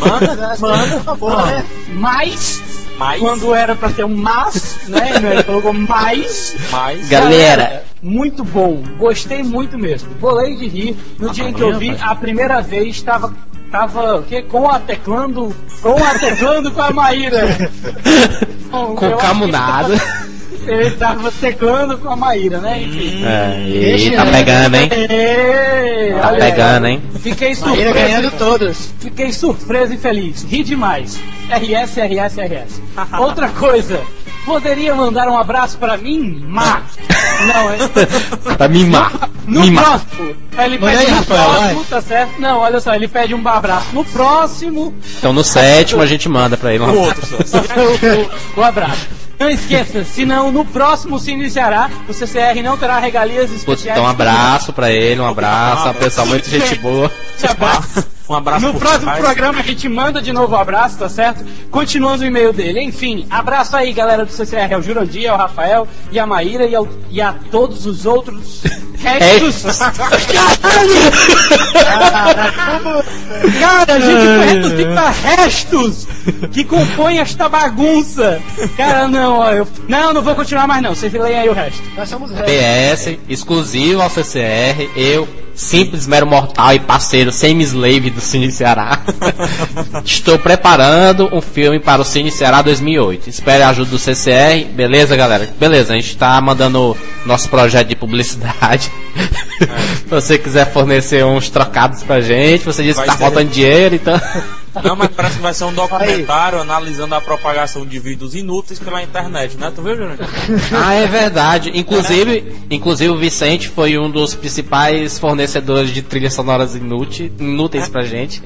Manda, manda, por favor, né? Mas, Mas, quando era pra ser um mas, né? Ele [laughs] colocou mais. mas... Galera, muito bom, gostei muito mesmo. Bolei de rir. No dia em que eu vi, a primeira vez estava tava o quê? com a teclando, com a teclando com a Maíra. [laughs] Bom, com acho que camunada. Ele tava teclando com a Maíra, né? Enfim. É, e tá pegando, hein? Tá pegando, hein? Fiquei Maíra surpreso. ganhando todas. Fiquei surpreso e feliz. Ri demais. RS, RS, RS. [laughs] Outra coisa. Poderia mandar um abraço pra mim? Má. Não, é. [laughs] Pra mimar. No Mimar. próximo. Ele pede aí, no próximo, tá certo? Não, olha só, ele pede um abraço. No próximo, Então no sétimo a gente manda pra ele. [laughs] O outro, só. o, o- o abraço. Não esqueça, senão no próximo se iniciará, o CCR não terá regalias Putz, especiais. então um abraço pra ele, um abraço, uma pessoa muito gente [laughs] boa. Te abraço. Um abraço No próximo programa a gente manda de novo o abraço, tá certo? Continuando o e-mail dele. Enfim, abraço aí, galera do CCR, ao Jurandir, ao Rafael e a Maíra e, ao- e a todos os outros [laughs] restos. [laughs] Cara, a gente foi reduzir pra restos que compõem esta bagunça. Cara, não, ó, eu. Não, não vou continuar mais não. Vocês leem aí o resto. Nós somos réus. PS, exclusivo ao CCR, eu, simples mero mortal e parceiro semi-slave do Cine Ceará, [laughs] estou preparando um filme para o Cine Ceará 2008. Espere a ajuda do CCR, beleza, galera? Beleza, a gente está mandando nosso projeto de publicidade. [laughs] Se você quiser fornecer uns trocados pra gente, você disse Vai que tá faltando dinheiro, então. Não, mas parece que vai ser um documentário analisando a propagação de vídeos inúteis pela internet, né? Tu viu, Júnior? Ah, é verdade. Inclusive, inclusive o Vicente foi um dos principais fornecedores de trilhas sonoras inúteis, inúteis pra gente.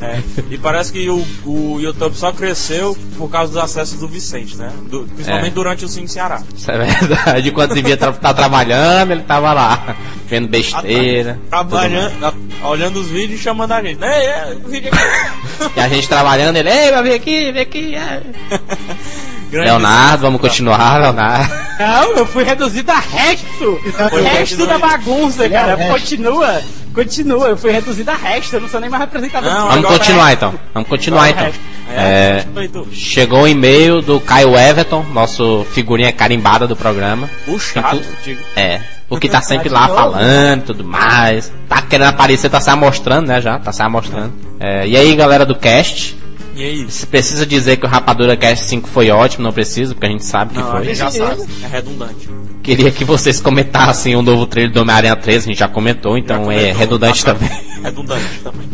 É. E parece que o, o YouTube só cresceu por causa dos acessos do Vicente, né? Do- principalmente É. durante o Cine Ceará. Isso é verdade. Enquanto devia estar trabalhando, ele tava lá, vendo besteira. Trabalhando, olhando os vídeos e chamando a gente. Ei, o vídeo aqui. E a gente trabalhando, ele, ei, vai vir aqui, vem aqui. é." [laughs] Leonardo, vamos continuar, Leonardo. Não, eu fui reduzido a resto. Foi o resto da bagunça, é o cara. Continua. Continua, eu fui reduzido a resto, eu não sou nem mais representador. Não, Vamos continuar é- então. Vamos continuar então. É, É, tu- chegou um e-mail do Caio Everton, nosso figurinha carimbada do programa. O chato, digo. É, porque tá sempre lá falando e tudo mais. Tá querendo aparecer, tá se amostrando, né? Já, tá se amostrando. É, e aí, galera do cast, E aí? se precisa dizer que o Rapadura Cast 5 foi ótimo, não precisa, porque a gente sabe que Não, a foi. gente já sabe. É redundante. Queria que vocês comentassem o novo trailer do Homem-Aranha 3, a gente já comentou, então Já é comentou, redundante tá? também. [laughs] Redundante também.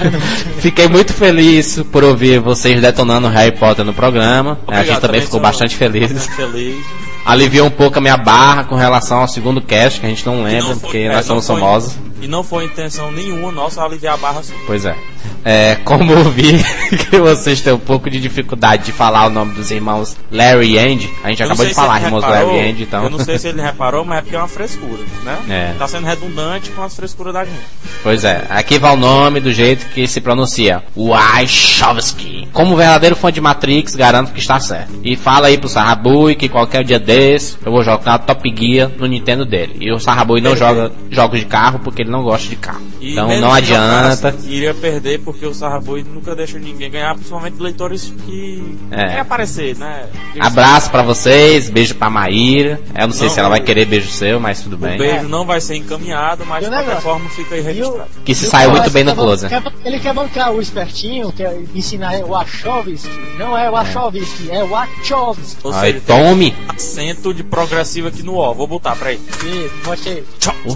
[laughs] Fiquei muito feliz por ouvir vocês detonando Harry Potter no programa. a gente Obrigado, também ficou bastante feliz. bastante feliz. Aliviou um pouco a minha barra com relação ao segundo cast, que a gente não lembra, porque nós somos famosos. E não foi intenção nenhuma nossa aliviar a barra sua. Pois é. É, como eu vi [laughs] que vocês têm um pouco de dificuldade de falar o nome dos irmãos Larry e Andy, a gente acabou de falar, irmãos reparou, Larry e Andy, então. Eu não sei se ele reparou, mas é porque é uma frescura, né? É. Tá sendo redundante com as frescuras da gente. Pois é, aqui vai o nome do jeito que se pronuncia. Wachowski. Como verdadeiro fã de Matrix, garanto que está certo. E fala aí pro Sarrabui que qualquer dia desse eu vou jogar Top Gear no Nintendo dele. E o Sarrabui não joga jogos de carro porque ele não gosta de carro. E Então não que adianta. iria perder porque o Sarraboi nunca deixa ninguém ganhar, principalmente leitores que É. querem aparecer, né? Diga-se, Abraço pra vocês, beijo pra Maíra. Eu não sei Não, se ela vai o- querer beijo seu, mas tudo O bem. beijo não vai ser encaminhado, mas de o qualquer forma fica aí registrado. Que se o saiu muito bem no close. Ele quer bancar o espertinho, quer ensinar o Wachowski. Não é o é o Wachowski. Ou Aí seja, tome. um acento de progressivo aqui no O. Vou botar, peraí. Isso, mostrei.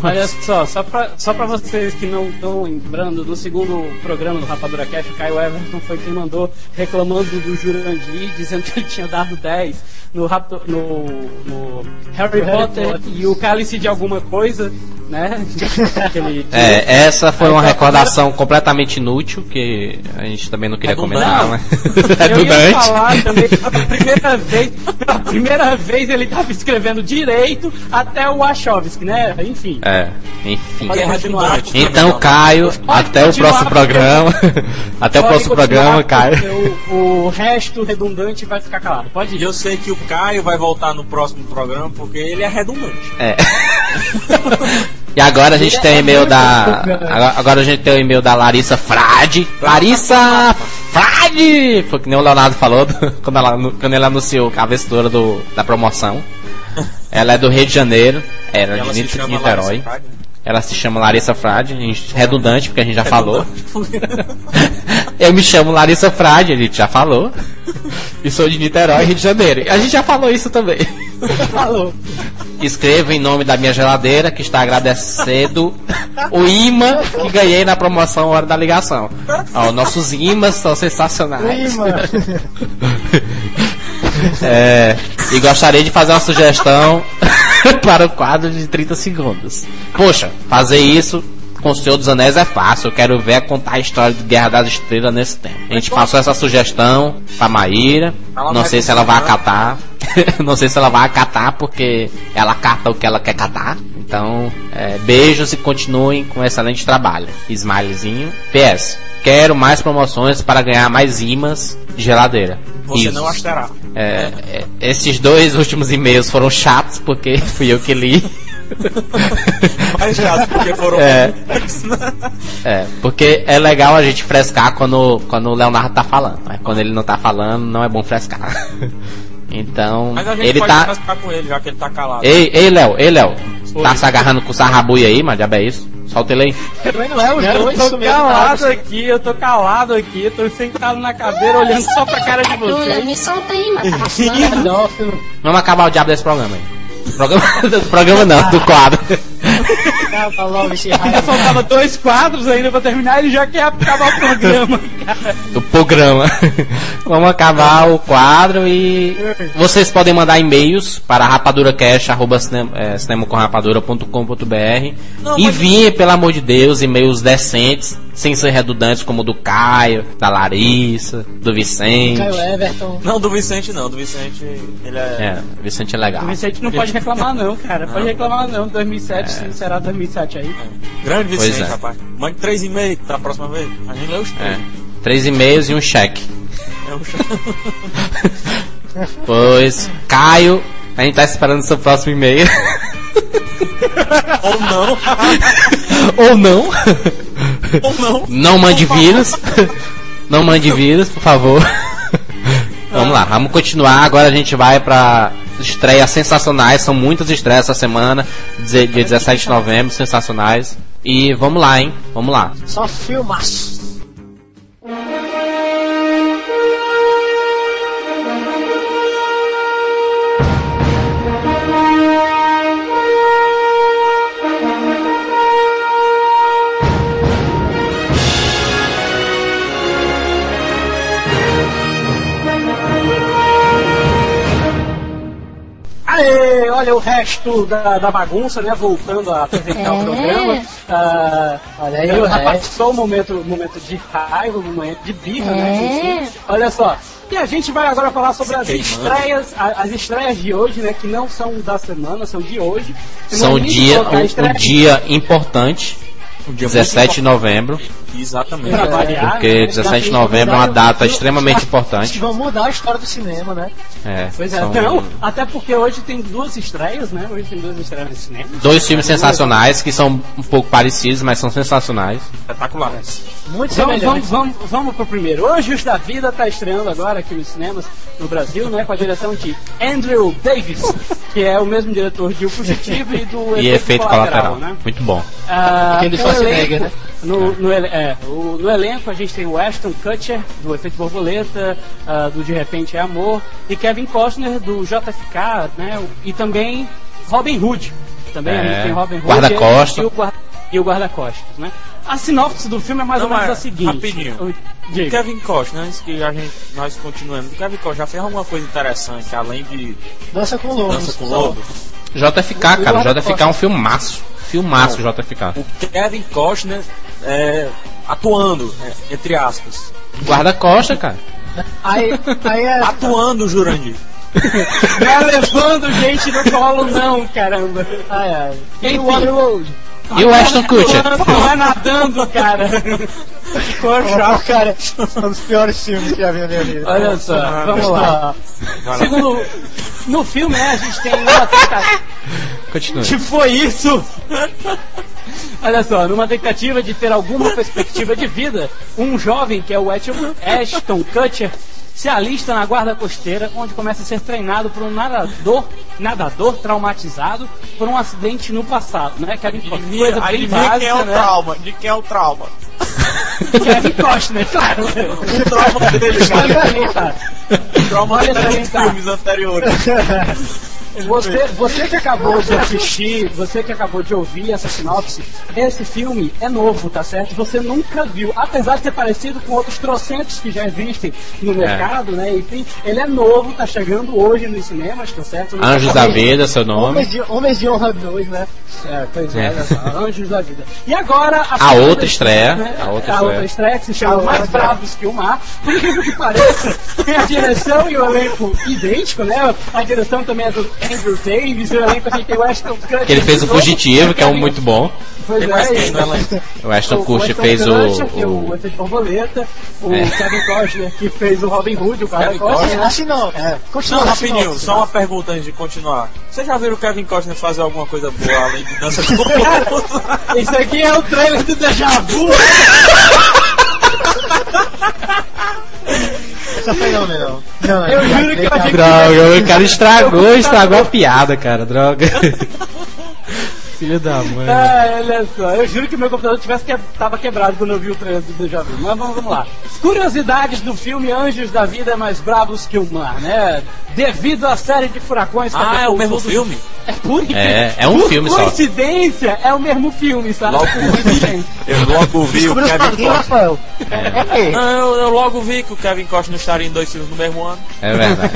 Olha só, só pra, só pra vocês que não estão lembrando, no segundo programa do Rapadura Cash, o Caio Everton foi quem mandou reclamando do Jurandir, [laughs] dizendo que ele tinha dado 10 no, Rato- no, no Harry Harry Potter Potter. e o Cálice de Alguma Coisa, né? [laughs] Aquele- [laughs] É, essa foi Aí uma recordação completamente inútil, que a gente também não queria Redundante. comentar, mas. [laughs] Eu ia falar também, pela primeira vez, pela primeira vez ele estava escrevendo direito até o Wachowski, né? Enfim. É, enfim. Pode É. Então, Caio, até o próximo programa. Até o Pode próximo programa, Caio. O, o resto redundante vai ficar calado. Pode ir. eu sei que o Caio vai voltar no próximo programa porque ele é redundante. É. [laughs] E agora a gente tem o e-mail da. Agora, a gente tem o e-mail da Larissa Frade. Larissa Frade! Foi que nem o Leonardo falou do- [laughs] quando, ela, quando ele anunciou a vestura do, da promoção. Ela é do Rio de Janeiro. Era E ela de Niterói. Frade, né? Ela se chama Larissa Frade, gente- redundante, porque a gente já falou. [laughs] Eu me chamo Larissa Frade, a gente já falou. E sou de Niterói, Rio de Janeiro. A gente já falou isso também. Falou. Escrevo em nome da minha geladeira, que está agradecendo o imã que ganhei na promoção Hora da Ligação. Ó, nossos imãs são sensacionais. [laughs] É, e gostaria de fazer uma sugestão [laughs] [laughs] para o quadro de 30 segundos. Poxa, fazer isso com o Senhor dos Anéis é fácil. Eu quero ver contar a história de Guerra das Estrelas nesse tempo. A gente passou essa sugestão pra Maíra. Não sei se ela vai acatar. [laughs] Não sei se ela vai acatar, porque ela cata o que ela quer catar. Então, é, beijos e continuem com um excelente trabalho. Smilezinho. PS. Quero mais promoções para ganhar mais imãs de geladeira. Você Isso. não as terá. É, é, esses dois últimos e-mails foram chatos porque [laughs] fui eu que li. Mais chato, porque foram É. né? É, porque é legal a gente frescar quando, quando o Leonardo tá falando. Mas quando ele não tá falando, não é bom frescar. [laughs] Então, Mas a gente ele pode tá. com ele, já que ele tá calado. Ei, ei, Léo, ei, Léo. Oi. Tá se agarrando com o sarrabui aí, mas diabo é isso? Solta ele aí. Também não é os Eu dois, tô isso mesmo. calado aqui, eu tô calado aqui, eu tô sentado na cadeira olhando só pra cara de vocês. me solta aí, mas tá. [laughs] Vamos acabar o diabo desse programa aí. Programa, do [laughs] programa não, do quadro. [laughs] Ainda faltava dois quadros ainda pra terminar, ele já quer acabar o programa, [laughs] do programa. Vamos acabar o quadro e vocês podem mandar e-mails para rapaduracast@cinemacomrapadura.com.br. Enviem, pelo amor de Deus, e-mails decentes, sem ser redundantes como o do Caio, da Larissa, do Vicente. Caio Everton. Não, do Vicente não, do Vicente ele é. É, o Vicente é legal. O Vicente não pode reclamar não, cara. Pode reclamar não. 2007, será 2007 aí. Grande Pois Vicente, é. rapaz. Mande três e meio da próxima vez. A gente lê os três. É. Três e-mails e um cheque. É um [laughs] Pois, Caio, a gente tá esperando o seu próximo e-mail. Ou não. [laughs] Ou não. Ou não. Não mande vírus. Não mande vírus, por favor. [laughs] Vamos lá, vamos continuar. Agora a gente vai pra estreias sensacionais. São muitas estreias essa semana. Dia dia 17 de novembro, sensacionais. E vamos lá, hein? Vamos lá. Só filmaço. O resto da, da bagunça, né? Voltando a apresentar o É. programa. Ah, Olha aí o já passou o momento, o momento de raiva, o momento de birra, né? É. enfim. Olha só. E a gente vai agora falar sobre as estreias, as estreias de hoje, né? Que não são da semana, são de hoje. São Não é dia, um, um dia importante, Um 17 de novembro. Exatamente. pra variar, porque né? 17 de novembro é uma data extremamente importante. vão mudar a história do cinema, né? É, Pois é, são não, até porque hoje tem duas estreias, né? Hoje tem duas estreias no cinema. dois filmes sensacionais que são um pouco parecidos, mas são sensacionais. Espetacular. Muito Vamos, vamos, vamos, vamos pro primeiro. Anjos da Vida tá estreando agora aqui nos cinemas no Brasil, né? Com a direção de Andrew Davis, que é o mesmo diretor de O Fugitivo e do [laughs] E efeito colateral. né? Muito bom. Ah, Aquele o Schwarzenegger, elenco- né? No, no, ele- é, o- no elenco a gente tem o Ashton Kutcher, do Efeito Borboleta, ah, do De Repente é Amor, e Kevin Costner, do JFK, né? E também Robin Hood. Também a É, gente tem Robin Hood guarda-costas. e o guarda- e o guarda-costas, né? A sinopse do filme é mais Não, ou menos mas, a seguinte. rapidinho. O- O Diga. Kevin Costner, antes que a gente, nós continuemos, o Kevin Costner já fez alguma coisa interessante, além de Dança com lobos. Dança com Lobo? JFK, cara, JFK é um filmaço. Filmaço, JFK. O Kevin Costner é, atuando, é, entre aspas. Guarda-costa, cara. Aí, aí é. Atuando, Jurandir. [laughs] Não é levando gente no colo, não, caramba. Ai, ai. E Enfim. o Waterworld? E o Ashton Kutcher? Não é nadando, cara. [laughs] Poxa, cara, um dos piores filmes que já vi na minha vida. Olha só, vamos lá. Vai lá. Segundo, no filme, né, a gente tem uma tentativa. Continua. Que foi isso? Olha só, numa tentativa de ter alguma perspectiva de vida, um jovem que é o Ashton Ashton Kutcher se alista na guarda costeira, onde começa a ser treinado por um nadador, nadador traumatizado por um acidente no passado, né? Que é uma coisa bem Adivinha quem é básica, o né? trauma? De quem é o trauma? [laughs] Kevin Costner, claro. O trauma dele, cara. O trauma dele tá. filmes anteriores. [laughs] Você, você que acabou de assistir, você que acabou de ouvir essa sinopse, esse filme é novo, tá certo? Você nunca viu, apesar de ser parecido com outros trocentos que já existem no mercado, né? Enfim, ele é novo, tá chegando hoje nos cinemas, tá certo? Nunca Anjos da saiu. Vida, seu nome. Homens de, Homens de Honra 2, né? É, pois é, É. Anjos da Vida. E agora A segunda outra estreia, né? a outra a estreia. outra estreia que se chama A Mais. Bravos que o Mar. Por incrível que pareça, tem a direção e o elenco idêntico, né? A direção também é do Andrew Davis, o elenco a gente tem o Ashton Kutcher. Que ele fez o de Fugitivo, que é um muito bom. Pois Tem mais é, quem elenco? O Ashton o Kutcher fez o. É o o- Efeito Borboleta, o É. Kevin Costner, que fez o Robin Hood, o cara Kevin Costner. Assim não. É. Continua Não, rapidinho, só uma pergunta antes de continuar. Vocês já viram o Kevin Costner fazer alguma coisa boa além de dança com Lobo? [laughs] Isso aqui é o trailer do Deja Vu. [laughs] Essa foi não, não. Não, Eu juro que eu achei que Droga, o cara estragou, estragou a piada, cara. Droga. [laughs] Filho da mãe. Ah, olha só, eu juro que meu computador tivesse que... tava quebrado quando eu vi o trailer do Deja Vu. Mas vamos, vamos lá. Curiosidades do filme Anjos da Vida Mais Bravos que o Mar, né? Devido à série de furacões que Ah, é o mesmo filme? É por É, é um por filme só. coincidência, é o mesmo filme, sabe? Logo vi, eu logo vi o Kevin Costner. Rafael. É, é. Não, eu, logo vi que o Kevin Costner estaria em dois filmes no mesmo ano. É verdade.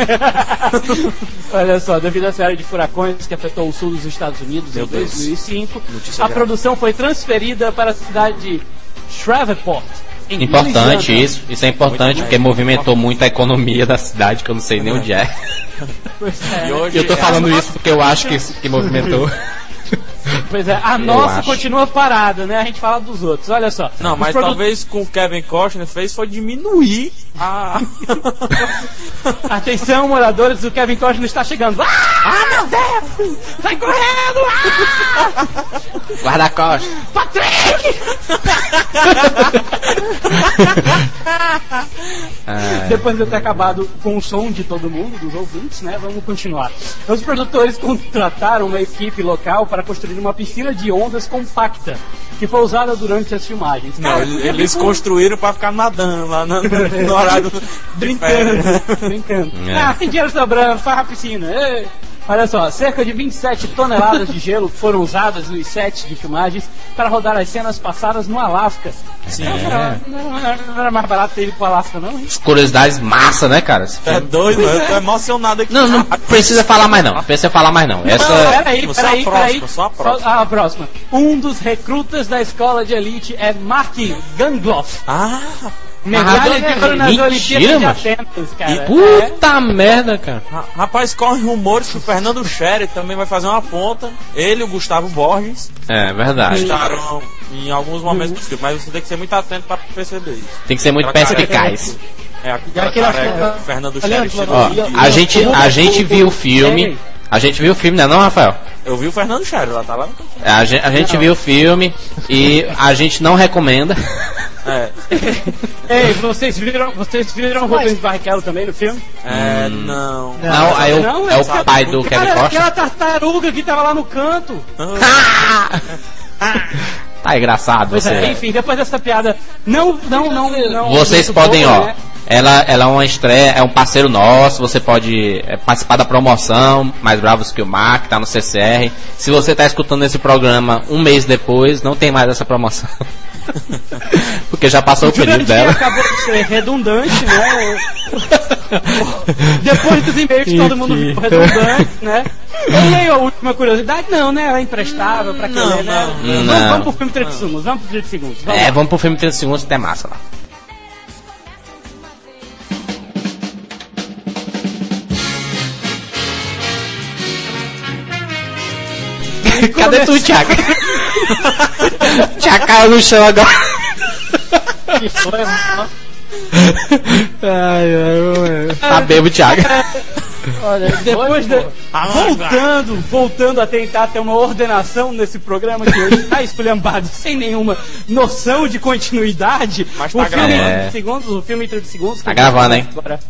[laughs] Olha só, devido à série de furacões que afetou o sul dos Estados Unidos Meu em Deus. 2005, Notícia a grave. produção foi transferida para a cidade de Shreveport. em Importante Louisiana. isso. Isso é importante porque movimentou muito a economia da cidade, que eu não sei nem onde é. É. E hoje Eu tô é- falando isso porque eu acho que, que movimentou. Pois é, a nossa acho. continua parada, né? A gente fala dos outros. Olha só. Não, mas produ- talvez com o Kevin Costner fez foi diminuir a. [laughs] Atenção, moradores, o Kevin Costner está chegando. Ah, meu Deus! Sai correndo! Ah! Guarda-costas. Patrick! Ah, Depois de ter acabado com o som de todo mundo, dos ouvintes, né? Vamos continuar. Os produtores contrataram uma equipe local para construir uma piscina de ondas compacta, que foi usada durante as filmagens. Não, eles, eles construíram pra ficar nadando lá no, no [laughs] [laughs] de brincando, [laughs] brincando. É. Ah, tem dinheiro sobrando, faz a piscina. Ei. Olha só, cerca de 27 toneladas de gelo foram usadas nos sets de filmagens para rodar as cenas passadas no Alasca. Sim. Não, não, não era mais barato ter ido pro Alasca, não, hein? curiosidades massa, né, cara? Esse É doido, eu tô emocionado aqui. Não, não precisa falar mais não. Não precisa falar mais não. Essa. Peraí, Só a peraí, próxima, peraí. só a próxima. Só a próxima. Um dos recrutas da escola de elite é Mark Gangloff. Ah, Medalha de ouro nas mentira, Olimpíadas de. Atenas, cara. É. Puta merda, cara. ra- rapaz, corre rumores que o Fernando Scherer também vai fazer uma ponta. Ele e o Gustavo Borges É verdade. estarão em alguns momentos do filme, mas você tem que ser muito atento pra perceber isso. Tem que ser muito Aquela perspicaz. É, careca que o Fernando Scherer ó, a gente, a gente viu o filme. A gente viu o filme, né, não, Rafael? Eu vi o Fernando Scherer, lá tá lá no. A gente, a gente viu o filme e a gente não recomenda. [laughs] É, [laughs] Ei, vocês viram, vocês viram o Rubens Barrichello também no filme? é, não. Não, aí Não, o, é o esse- pai do Kevin Costa. aquela tartaruga que tava lá no canto. [laughs] Tá engraçado Pois é, você. enfim, depois dessa piada, não, não, não, não. Vocês podem, boa, ó. né? Ela, ela é uma estreia, é um parceiro nosso. Você pode é, participar da promoção Mais Bravos que o Mar, que tá no CCR. Se você tá escutando esse programa um mês depois, não tem mais essa promoção. [laughs] [laughs] Porque já passou o período Jurandir dela. acabou de ser redundante, né? Depois dos e-mails que todo mundo viu redundante, né? E aí, a última curiosidade? Não, né? Ela é imprestável pra quem Não, lê, né? não, Vamos, não. vamos pro filme 30 segundos, vamos pro 30 segundos. Vamos É, lá. vamos pro filme 30 segundos, até massa lá. [laughs] Cadê tu, Thiago? [laughs] [laughs] Thiago caiu no chão agora. Que foi, mano. Ai, ai, Tá bebo, Thiago. [laughs] Olha, Depois de, voltando, voltando a tentar ter uma ordenação nesse programa que hoje está [laughs] esculhambado sem nenhuma noção de continuidade. Mas o tá filme em gravando. 30 segundos, o filme em 30 segundos. que Tá gravando, hein? agora.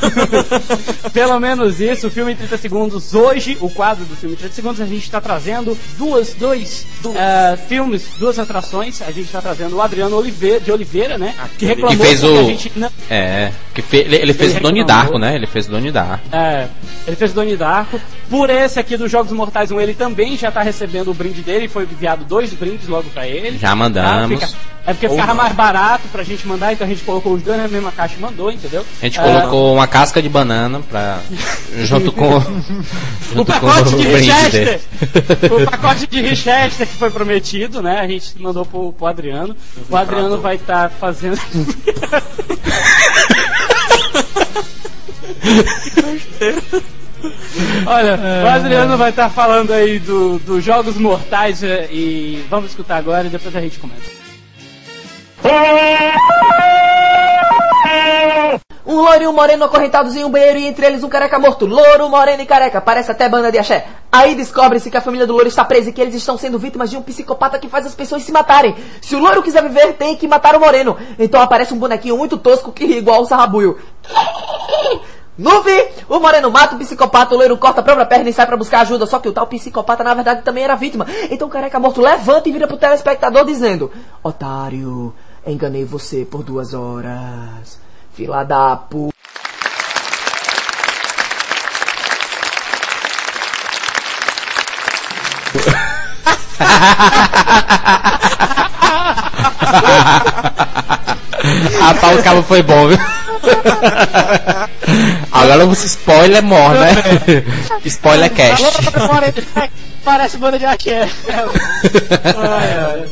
[laughs] Pelo menos isso, o filme em 30 segundos. Hoje, o quadro do filme em 30 segundos, a gente está trazendo duas, dois ah, filmes, duas atrações. A gente está trazendo o Adriano Oliveira, de Oliveira, né? Que Aquele- reclamou Que fez o- a gente não, É, que fe- ele, ele fez Ele o Doni. Darko, né? Ele fez o Doni Darko. É, ele fez o Doni Darko. Por esse aqui dos Jogos Mortais 1, ele também já tá recebendo o brinde dele. Foi enviado dois brindes logo pra ele. Já mandamos. Tá? Fica- é porque Ou ficava não. mais barato pra gente mandar, então a gente colocou os dois na mesma caixa e mandou, entendeu? A gente É, colocou uma casca de banana pra. junto com. [laughs] o junto com pacote o de Richester. o pacote de Richester que foi prometido, né? A gente mandou pro, pro Adriano. O Adriano vai estar fazendo. [laughs] Olha, o Adriano vai estar falando aí do- dos Jogos Mortais eh, e vamos escutar agora e depois a gente comenta. Um loiro e um moreno acorrentados em um banheiro e entre eles um careca morto. Louro, moreno e careca. Parece até banda de axé. Aí descobre-se que a família do loiro está presa e que eles estão sendo vítimas de um psicopata que faz as pessoas se matarem. Se o loiro quiser viver, tem que matar o moreno. Então aparece um bonequinho muito tosco que ri igual o sarrabuio. No fim, o moreno mata o psicopata, o loiro corta a própria perna e sai pra buscar ajuda. Só que o tal psicopata, na verdade, também era vítima. Então o careca morto levanta e vira pro telespectador dizendo: Otário, enganei você por duas horas. Fila da pu. ah, tá, o cabo foi bom, viu? [laughs] Agora você spoiler morre, né? [laughs] spoiler cast. Parece banda de axé. [laughs] Ai, ai.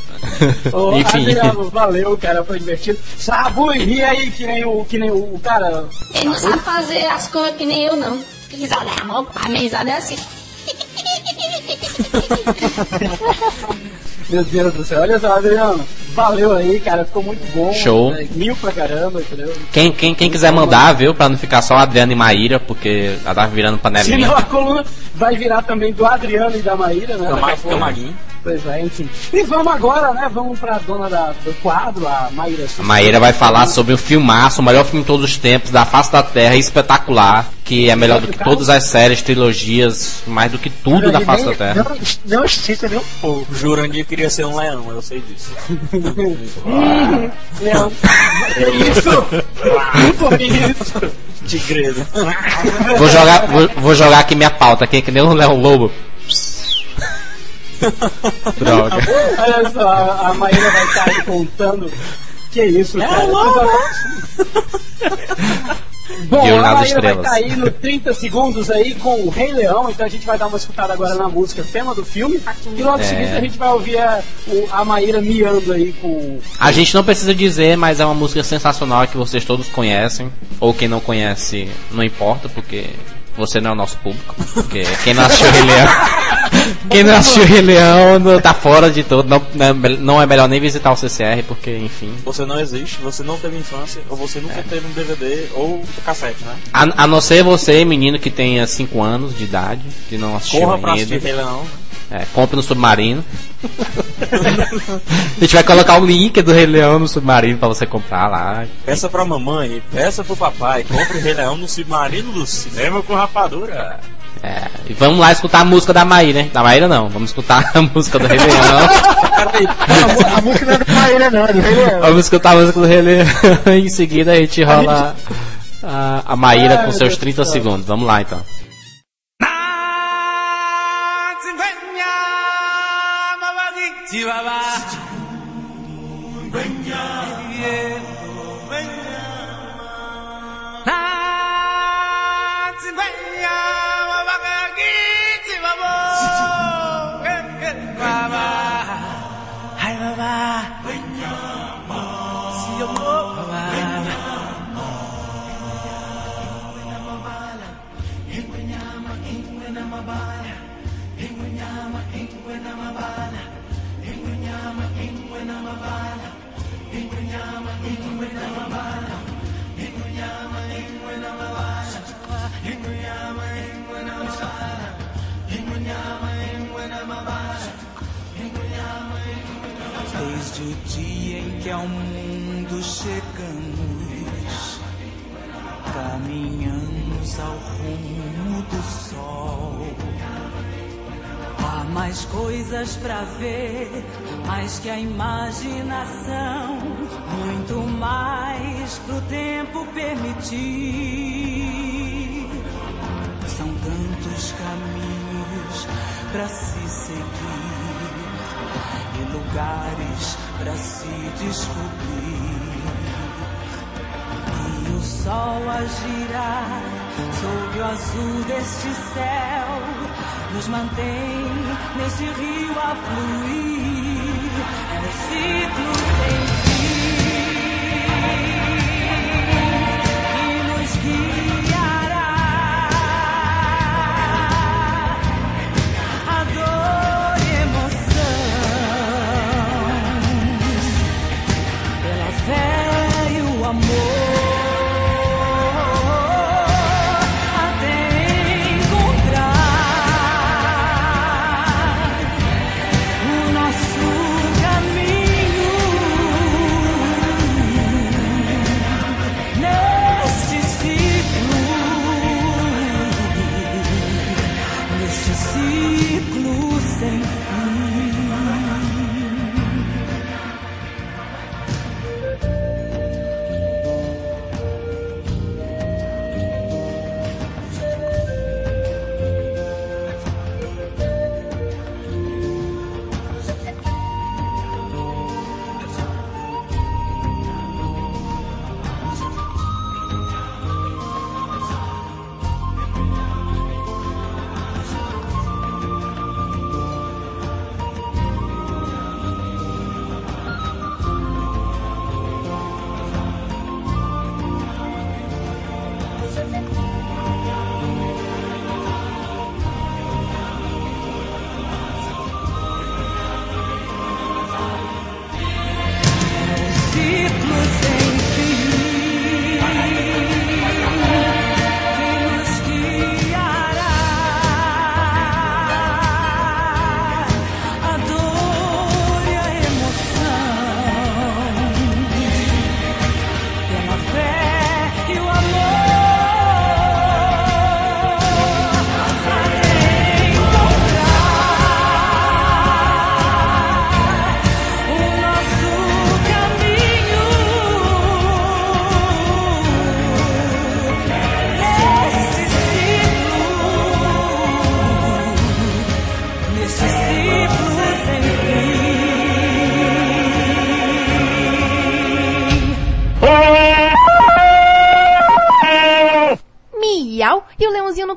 Ô, Enfim. Adriano, valeu, cara, foi divertido. Sabu e ri aí que nem o, que nem o, o cara. Ele não sabe fazer as coisas que nem eu, não. Risada é amor, a minha risada é assim. Meu Deus do céu, olha só, Adriano. Valeu aí, cara, ficou muito bom. Show. É, mil pra caramba, entendeu? Quem, quem, quem quiser mandar, viu? Pra não ficar só Adriano e Maíra, porque ela tava virando panelinha. Senão a coluna vai virar também do Adriano e da Maíra, né? Camarim. Pois é, enfim. E vamos agora, né? Vamos pra dona da, do quadro, a Maíra. A Maíra vai falar sobre o filmaço, o melhor filme de todos os tempos, da face da Terra, espetacular, que é melhor do que todas as séries, trilogias, mais do que tudo da face da Terra. Não, não estica nem um pouco. Jurandir queria ser um leão, eu sei disso. [laughs] Leão. Que isso? Por isso. Tigresa. Vou jogar, vou, vou jogar aqui minha pauta, aqui, que nem o Léo Lobo. [laughs] Droga. Olha só, a, a Maíra vai estar aí contando. Que isso, cara? Bom, Viu a nas Maíra vai estar aí no 30 segundos aí com o Rei Leão, então a gente vai dar uma escutada agora na música tema do filme. E logo em É. seguida a gente vai ouvir a, a Maíra miando aí com. A gente não precisa dizer, mas é uma música sensacional que vocês todos conhecem. Ou quem não conhece, não importa, porque você não é o nosso público. Porque quem não assistiu Rei Leão. [laughs] [coughs] Quem não assistiu Rei Leão não- tá fora de todo. Não, não é não é melhor nem visitar o CCR, porque, enfim. Você não existe, você não teve infância, ou você nunca teve um DVD ou cassete, né? A, a não ser você, menino que tenha 5 anos de idade, que não assistiu Corra pra assistir. Rei Leão. É, compre no Submarino. [laughs] a gente vai colocar o link do Rei Leão no Submarino pra você comprar lá. Peça pra mamãe, peça pro papai, compre Rei Leão no submarino do cinema com rapadura. É, e vamos lá escutar a música da Maíra, hein? Da Maíra não, vamos escutar a música do Rei Leão. A música não é do Maíra, não, é do Rei Leão. vamos escutar a música do Rei Leão. [laughs] em seguida a gente rola a, a Maíra Ai, com seus Deus 30 do céu. segundos. Vamos lá então. Desde que ao mundo chegamos, caminhamos ao rumo do sol. Há mais coisas pra ver, mais que a imaginação, muito mais pro tempo permitir. São tantos caminhos pra se seguir e lugares pra se descobrir. E o sol a girar sob o azul deste céu nos mantém neste rio a fluir. É ciclo sem ciclo sem fim.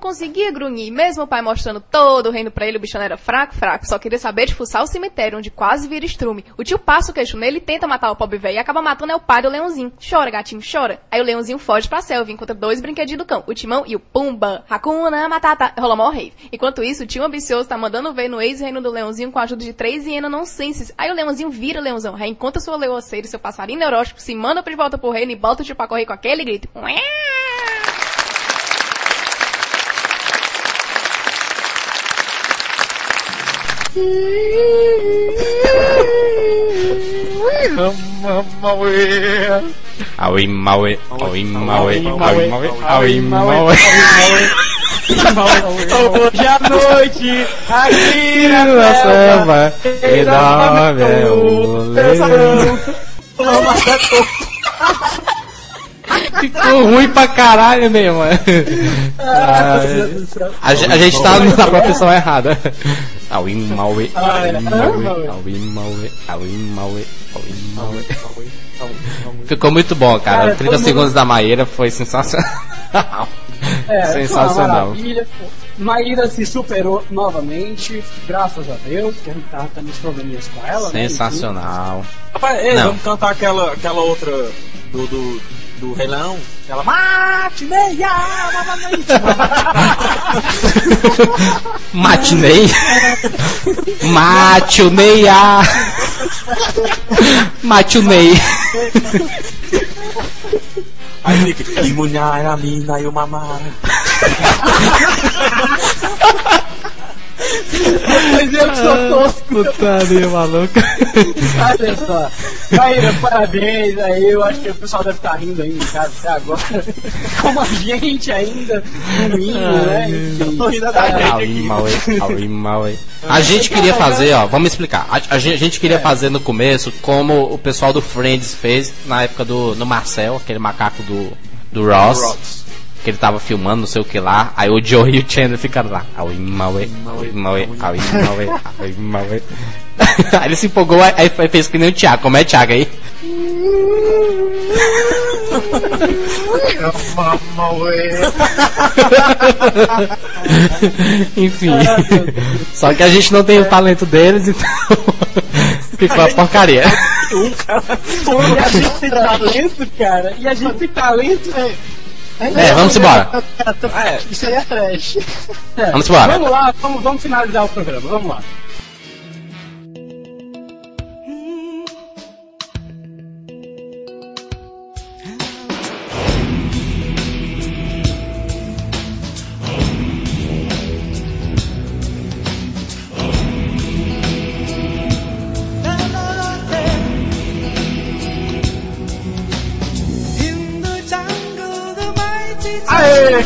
Conseguia grunhir, mesmo o pai mostrando todo o reino pra ele, o bichão era fraco, fraco, só queria saber de fuçar o cemitério, onde quase vira estrume. O tio passa o queixo nele e tenta matar o pobre velho e acaba matando é o pai do leãozinho. Chora, gatinho, chora. Aí o leãozinho foge pra selva e encontra dois brinquedinhos do cão, o Timão e o Pumba. Hakuna Matata. Rola mó rave. Enquanto isso, o tio ambicioso tá mandando ver no ex-reino do leãozinho com a ajuda de três hienas nonsenses. Aí o leãozinho vira o leãozão, reencontra sua leoceira e seu passarinho neurótico, se manda de volta pro reino e bota o tio pra correr com aquele grito. Ué! Aui Maui, Aui Maui, Aui Maui, Aui Maui. Hoje à noite, aqui na selva, e leão. Ficou ruim pra caralho mesmo. A, ge- a gente tá na profissão errada. Aui Maui, Aui Maui, Aui Maui, Aui Maui, Aui Maui. Ficou muito bom, cara. Cara, 30 todo segundos da Maíra foi sensacional. É, [laughs] Sensacional. Maíra se superou novamente, graças a Deus, que a gente tava tendo uns probleminhas com ela. né, Sensacional. Rapaz, ei, vamos cantar aquela, aquela outra do, do, do Rei Leão? Aquela Mate meia! Matinei. Matinei. Matinei. Aí fica, e mulher, a mina e o mamara. [laughs] Mas eu que sou tosco. Putaria maluca. Olha só. Maíra, parabéns aí. Eu acho que o pessoal deve estar rindo aí em casa até agora. Como a gente ainda, no mínimo, né? Maui, Aui, Maui. A gente queria fazer, ó, vamos explicar. A, a gente, a gente queria fazer no começo como o pessoal do Friends fez na época do no Marcel, aquele macaco do, do Ross. Que ele tava filmando, não sei o que lá. Aí o Joe e o Chandler ficaram lá. Aui, Maui, Aui, Maui, Aui, Maui, Aui, Maui. Aí [laughs] ele se empolgou, aí fez que nem o Thiago. Como é Thiago aí? [laughs] Enfim. Só que a gente não tem o talento deles, então [laughs] ficou uma porcaria. E a gente tem talento, cara. E a gente tem talento. É, vamos embora. Isso aí é trash. É. Vamos embora. Vamos lá, vamos, vamos finalizar o programa. Vamos lá.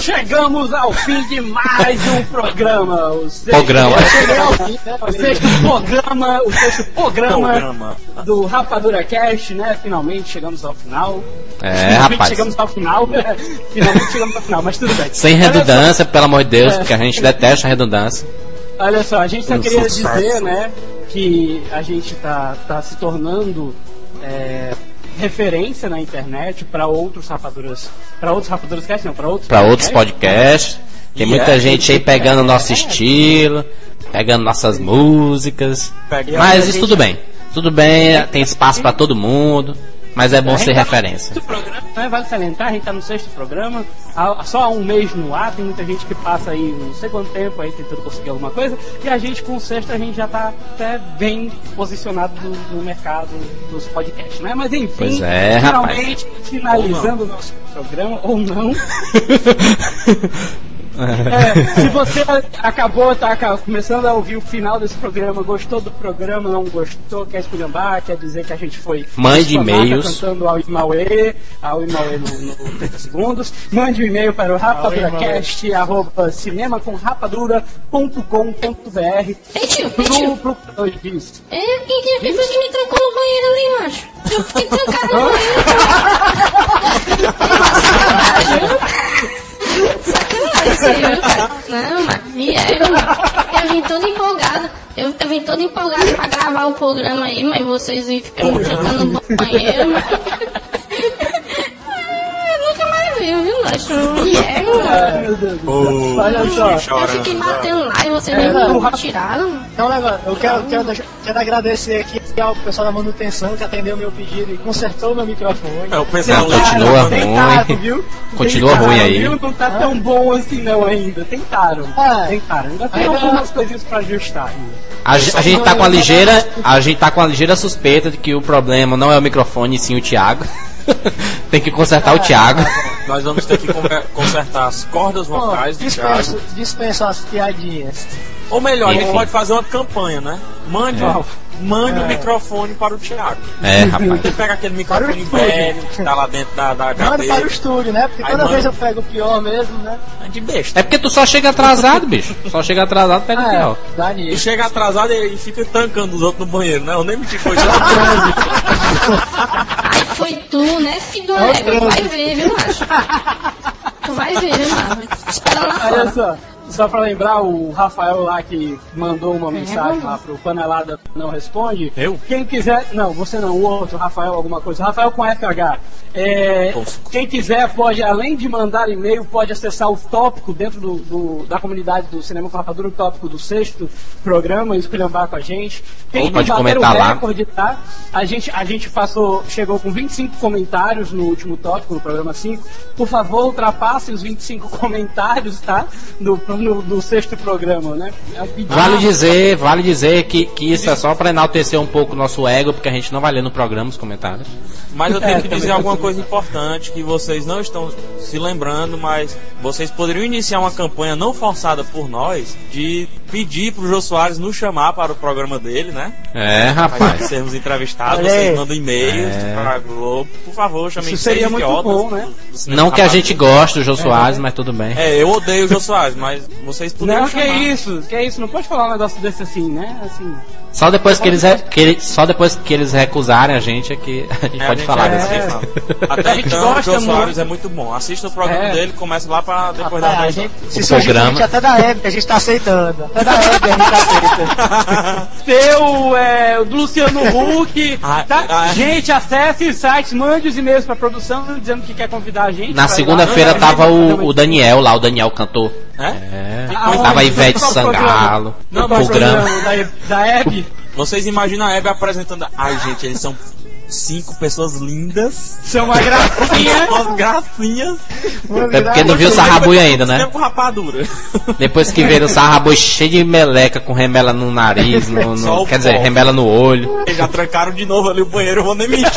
Chegamos ao fim de mais um programa. O sexto, Programa. Cheguei ao fim, né? O sexto programa, o sexto programa, Programa. do Rapadura Cast, né? Finalmente chegamos ao final. É, Finalmente rapaz. chegamos ao final. [laughs] Finalmente chegamos ao final, mas tudo bem. Sem redundância, pelo amor de Deus, porque a gente detesta a redundância. Olha só, a gente só Um queria sucesso. dizer, né, que a gente tá, tá se tornando é, referência na internet para outros rapaduras, para outros rapaduras cast, não, para outros Pra outros podcasts. Tem muita é, gente aí pegando nosso estilo, pegando nossas músicas. Mas isso tudo bem. Tudo bem, tem espaço pra todo mundo. Mas é bom ser referência. Sexto programa, né, vale salientar, a gente tá no sexto programa, só há um mês no ar, tem muita gente que passa aí não sei quanto tempo aí tentando conseguir alguma coisa, e a gente com o sexto a gente já tá até bem posicionado no, no mercado dos podcasts, né? Mas enfim, Pois é, rapaz. finalmente finalizando o nosso programa, ou não. [laughs] É, se você acabou, tá começando a ouvir o final desse programa, gostou do programa, não gostou, quer esculhambar, quer dizer que a gente foi. Mande exclamada e-mails. Cantando ao Imauê, ao Imauê no, no 30 segundos. Mande um e-mail para o rapaduracast, arroba cinemacomrapadura.com.br. Ei, tio, ei, Pro, tio. pro. É, quem, quem, quem foi que me trancou no banheiro ali, macho? Eu fiquei trancado no banheiro. [laughs] Sacanagem? Não, mano, ego, mano. Eu vim todo empolgado. Eu, eu vim todo empolgado pra gravar o programa aí, mas vocês ficam me trancando no banheiro, mano. Ah, mais viu, acho. É, Olha só. Eu fiquei batendo lá e você É, nem não. me tiraram. Então, negócio, eu quero, quero, quero agradecer aqui ao pessoal da manutenção que atendeu meu pedido e consertou meu microfone. É, o pessoal Não, continua ruim. viu? Continua Tentaram, ruim aí. Viu? Não tá tão bom assim não ainda. Tentaram. Ah, Tentaram. Ainda tem Ainda- algumas coisinhas pra ajustar. A, a gente tá com a ligeira, a gente tá com a ligeira suspeita de que o problema não é o microfone, e sim o Thiago. [laughs] Tem que consertar o Thiago. Nós vamos ter que consertar as cordas vocais do dispenso, Thiago. dispenso as piadinhas. Ou melhor, a gente Enfim. pode fazer uma campanha, né? Mande, É. mande o É. microfone para o Thiago. É, rapaz. Você pega aquele o microfone velho que tá lá dentro da, da Manda para o cadeira. estúdio, né? Porque toda manda. vez eu pego o pior mesmo, né? É de besta. É porque tu só chega atrasado, bicho. Só chega atrasado, pega o pior. É, dá E nisso. chega atrasado e fica tancando os outros no banheiro, né? Eu nem meti coisa. Aí foi [laughs] tu, né, filho do É o ego? Tu vai ver, viu, macho? Tu vai ver, viu, [laughs] macho? Espera lá Olha fora. só, só pra lembrar, o Rafael lá que mandou uma mensagem lá pro Panelada Não Responde. Eu? Quem quiser. Não, você não, o outro, Rafael, alguma coisa. Rafael com FH. É, quem quiser pode, além de mandar e-mail, pode acessar o tópico dentro do, do- da comunidade do Cinema com Rapadura, o tópico do sexto programa, esculhambar com a gente. Quem Ou pode bater comentar o lá. recorde, tá? A gente, a gente passou, chegou com 25 comentários no último tópico, no programa 5. Por favor, ultrapasse os 25 [laughs] comentários, tá? No, no, no sexto programa, né? É. Vale dizer, vale dizer que, que isso é só pra enaltecer um pouco o nosso ego, porque a gente não vai ler no programa os comentários. Mas eu tenho É, que também dizer alguma assim. coisa importante que vocês não estão se lembrando, mas vocês poderiam iniciar uma campanha não forçada por nós de pedir pro Jô Soares nos chamar para o programa dele, né? É, Pra rapaz. sermos entrevistados, Olha vocês mandam e-mails É. para a Globo. Por favor, chamem Isso seria muito idiotas bom, né? do- do Não que a gente goste do Jô Soares, mas tudo bem. É, eu odeio o Jô Soares, mas vocês poderiam Não, que chamar. isso, que isso, não pode falar um negócio desse assim, né? Assim. Só depois que eles, re- que ele- só depois que eles recusarem a gente é que a gente É, a pode gente falar é- desse. é. final. Até A gente então, o gosta Jô Soares muito. é muito bom. Assista o programa É. dele, começa lá para depois Rapaz, da a gente, se O programa. gente até da Hebe, a gente tá aceitando. Até da Hebe a gente aceita. Teu, é, o do Luciano Huck. Ah, tá? ah. Gente, acesse os sites, mande os e-mails pra produção dizendo que quer convidar a gente. Na segunda-feira tava o, o Daniel lá, o Daniel cantor. É? É. Tava a Ivete Sangalo. Não, o programa. programa da, da Hebe. Vocês imaginam a Hebe apresentando. Ai, gente, eles são cinco pessoas lindas. São uma gracinha. [laughs] Umas gracinhas. É porque não viu o Sarrabui ainda, né? Com rapadura. Depois que viram o Sarrabui cheio de meleca com remela no nariz, no, no- quer dizer, remela no olho. Eles já trancaram de novo ali o banheiro, eu vou nem mentir. [laughs]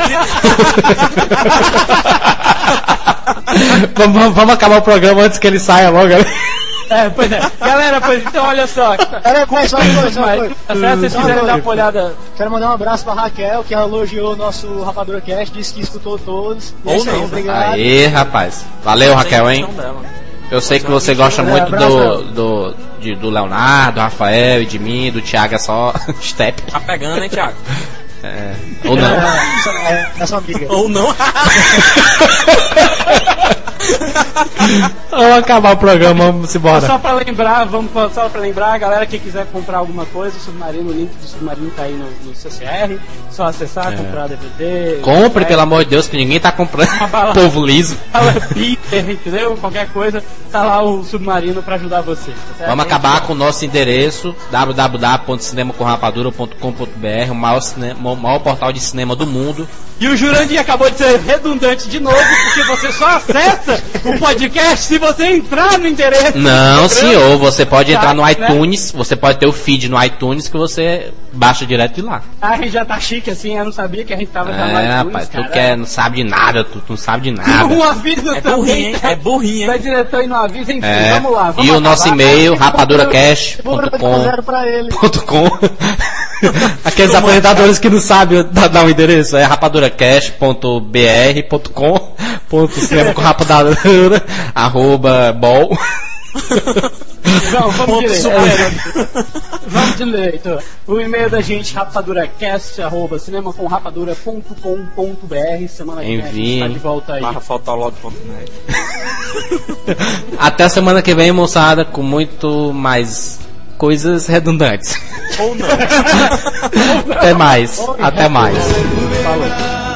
vamos, vamos acabar o programa antes que ele saia logo. É, pois é. Galera, pois então, olha só. Pera aí, só uma coisa, só uma coisa. certo? Se vocês Só quiserem dar uma olhada. Quero mandar um abraço pra Raquel, que elogiou o nosso Rapadura Cast, disse que escutou todos. É Ou isso aí, não, né? obrigado. Aê, rapaz. Valeu, Raquel, hein? Eu sei que você gosta muito do, do, de- do Leonardo, do Rafael e de mim, do Thiago é só [laughs] step. Tá pegando, hein, Thiago? É, ou não. É, só- é, é sua amiga. Ou não? [laughs] [laughs] Vamos acabar o programa, vamos embora. Só pra lembrar, vamos só pra lembrar, a galera que quiser comprar alguma coisa, o Submarino, o link do Submarino tá aí no, no CCR. Só acessar, comprar DVD. Compre, é, pelo amor de Deus, que ninguém tá comprando. [laughs] bala. Povo liso. [laughs] fala Peter, entendeu? Qualquer coisa, tá lá o Submarino pra ajudar você. tá certo? Vamos acabar com o nosso endereço www.cinemacomrapadura.com.br, o maior, cinema, o maior portal de cinema do mundo. E o Jurandir acabou de ser redundante de novo, porque você só acessa o podcast se você entrar no endereço. Não, senhor, você pode entrar no Tá, né? iTunes, você pode ter o feed no iTunes que você baixa direto de lá. Ah, a gente já tá chique assim, eu não sabia que a gente tava já no É, iTunes, rapaz, cara. tu quer, não sabe de nada, tu, tu não sabe de nada. [laughs] Um aviso É burrinho, hein? tá? É burrinho, hein? diretor e não avisa, enfim, É, vamos lá. Vamos e o nosso acabar. e-mail, [laughs] Vou [laughs] com. [laughs] Aqueles apresentadores que não sabem dar, um endereço é rapaduracash.br.com ponto cinema com rapadura [laughs] arroba bol [laughs] Vamos, vamos direito. super. Vamos direito. O e-mail da gente, rapaduracast, arroba cinemacomrapadura.com.br. Semana que vem a gente tá de volta aí. Barra fotolog.net. até a semana que vem moçada com muito mais coisas redundantes Ou não. [laughs] até mais até mais Falou.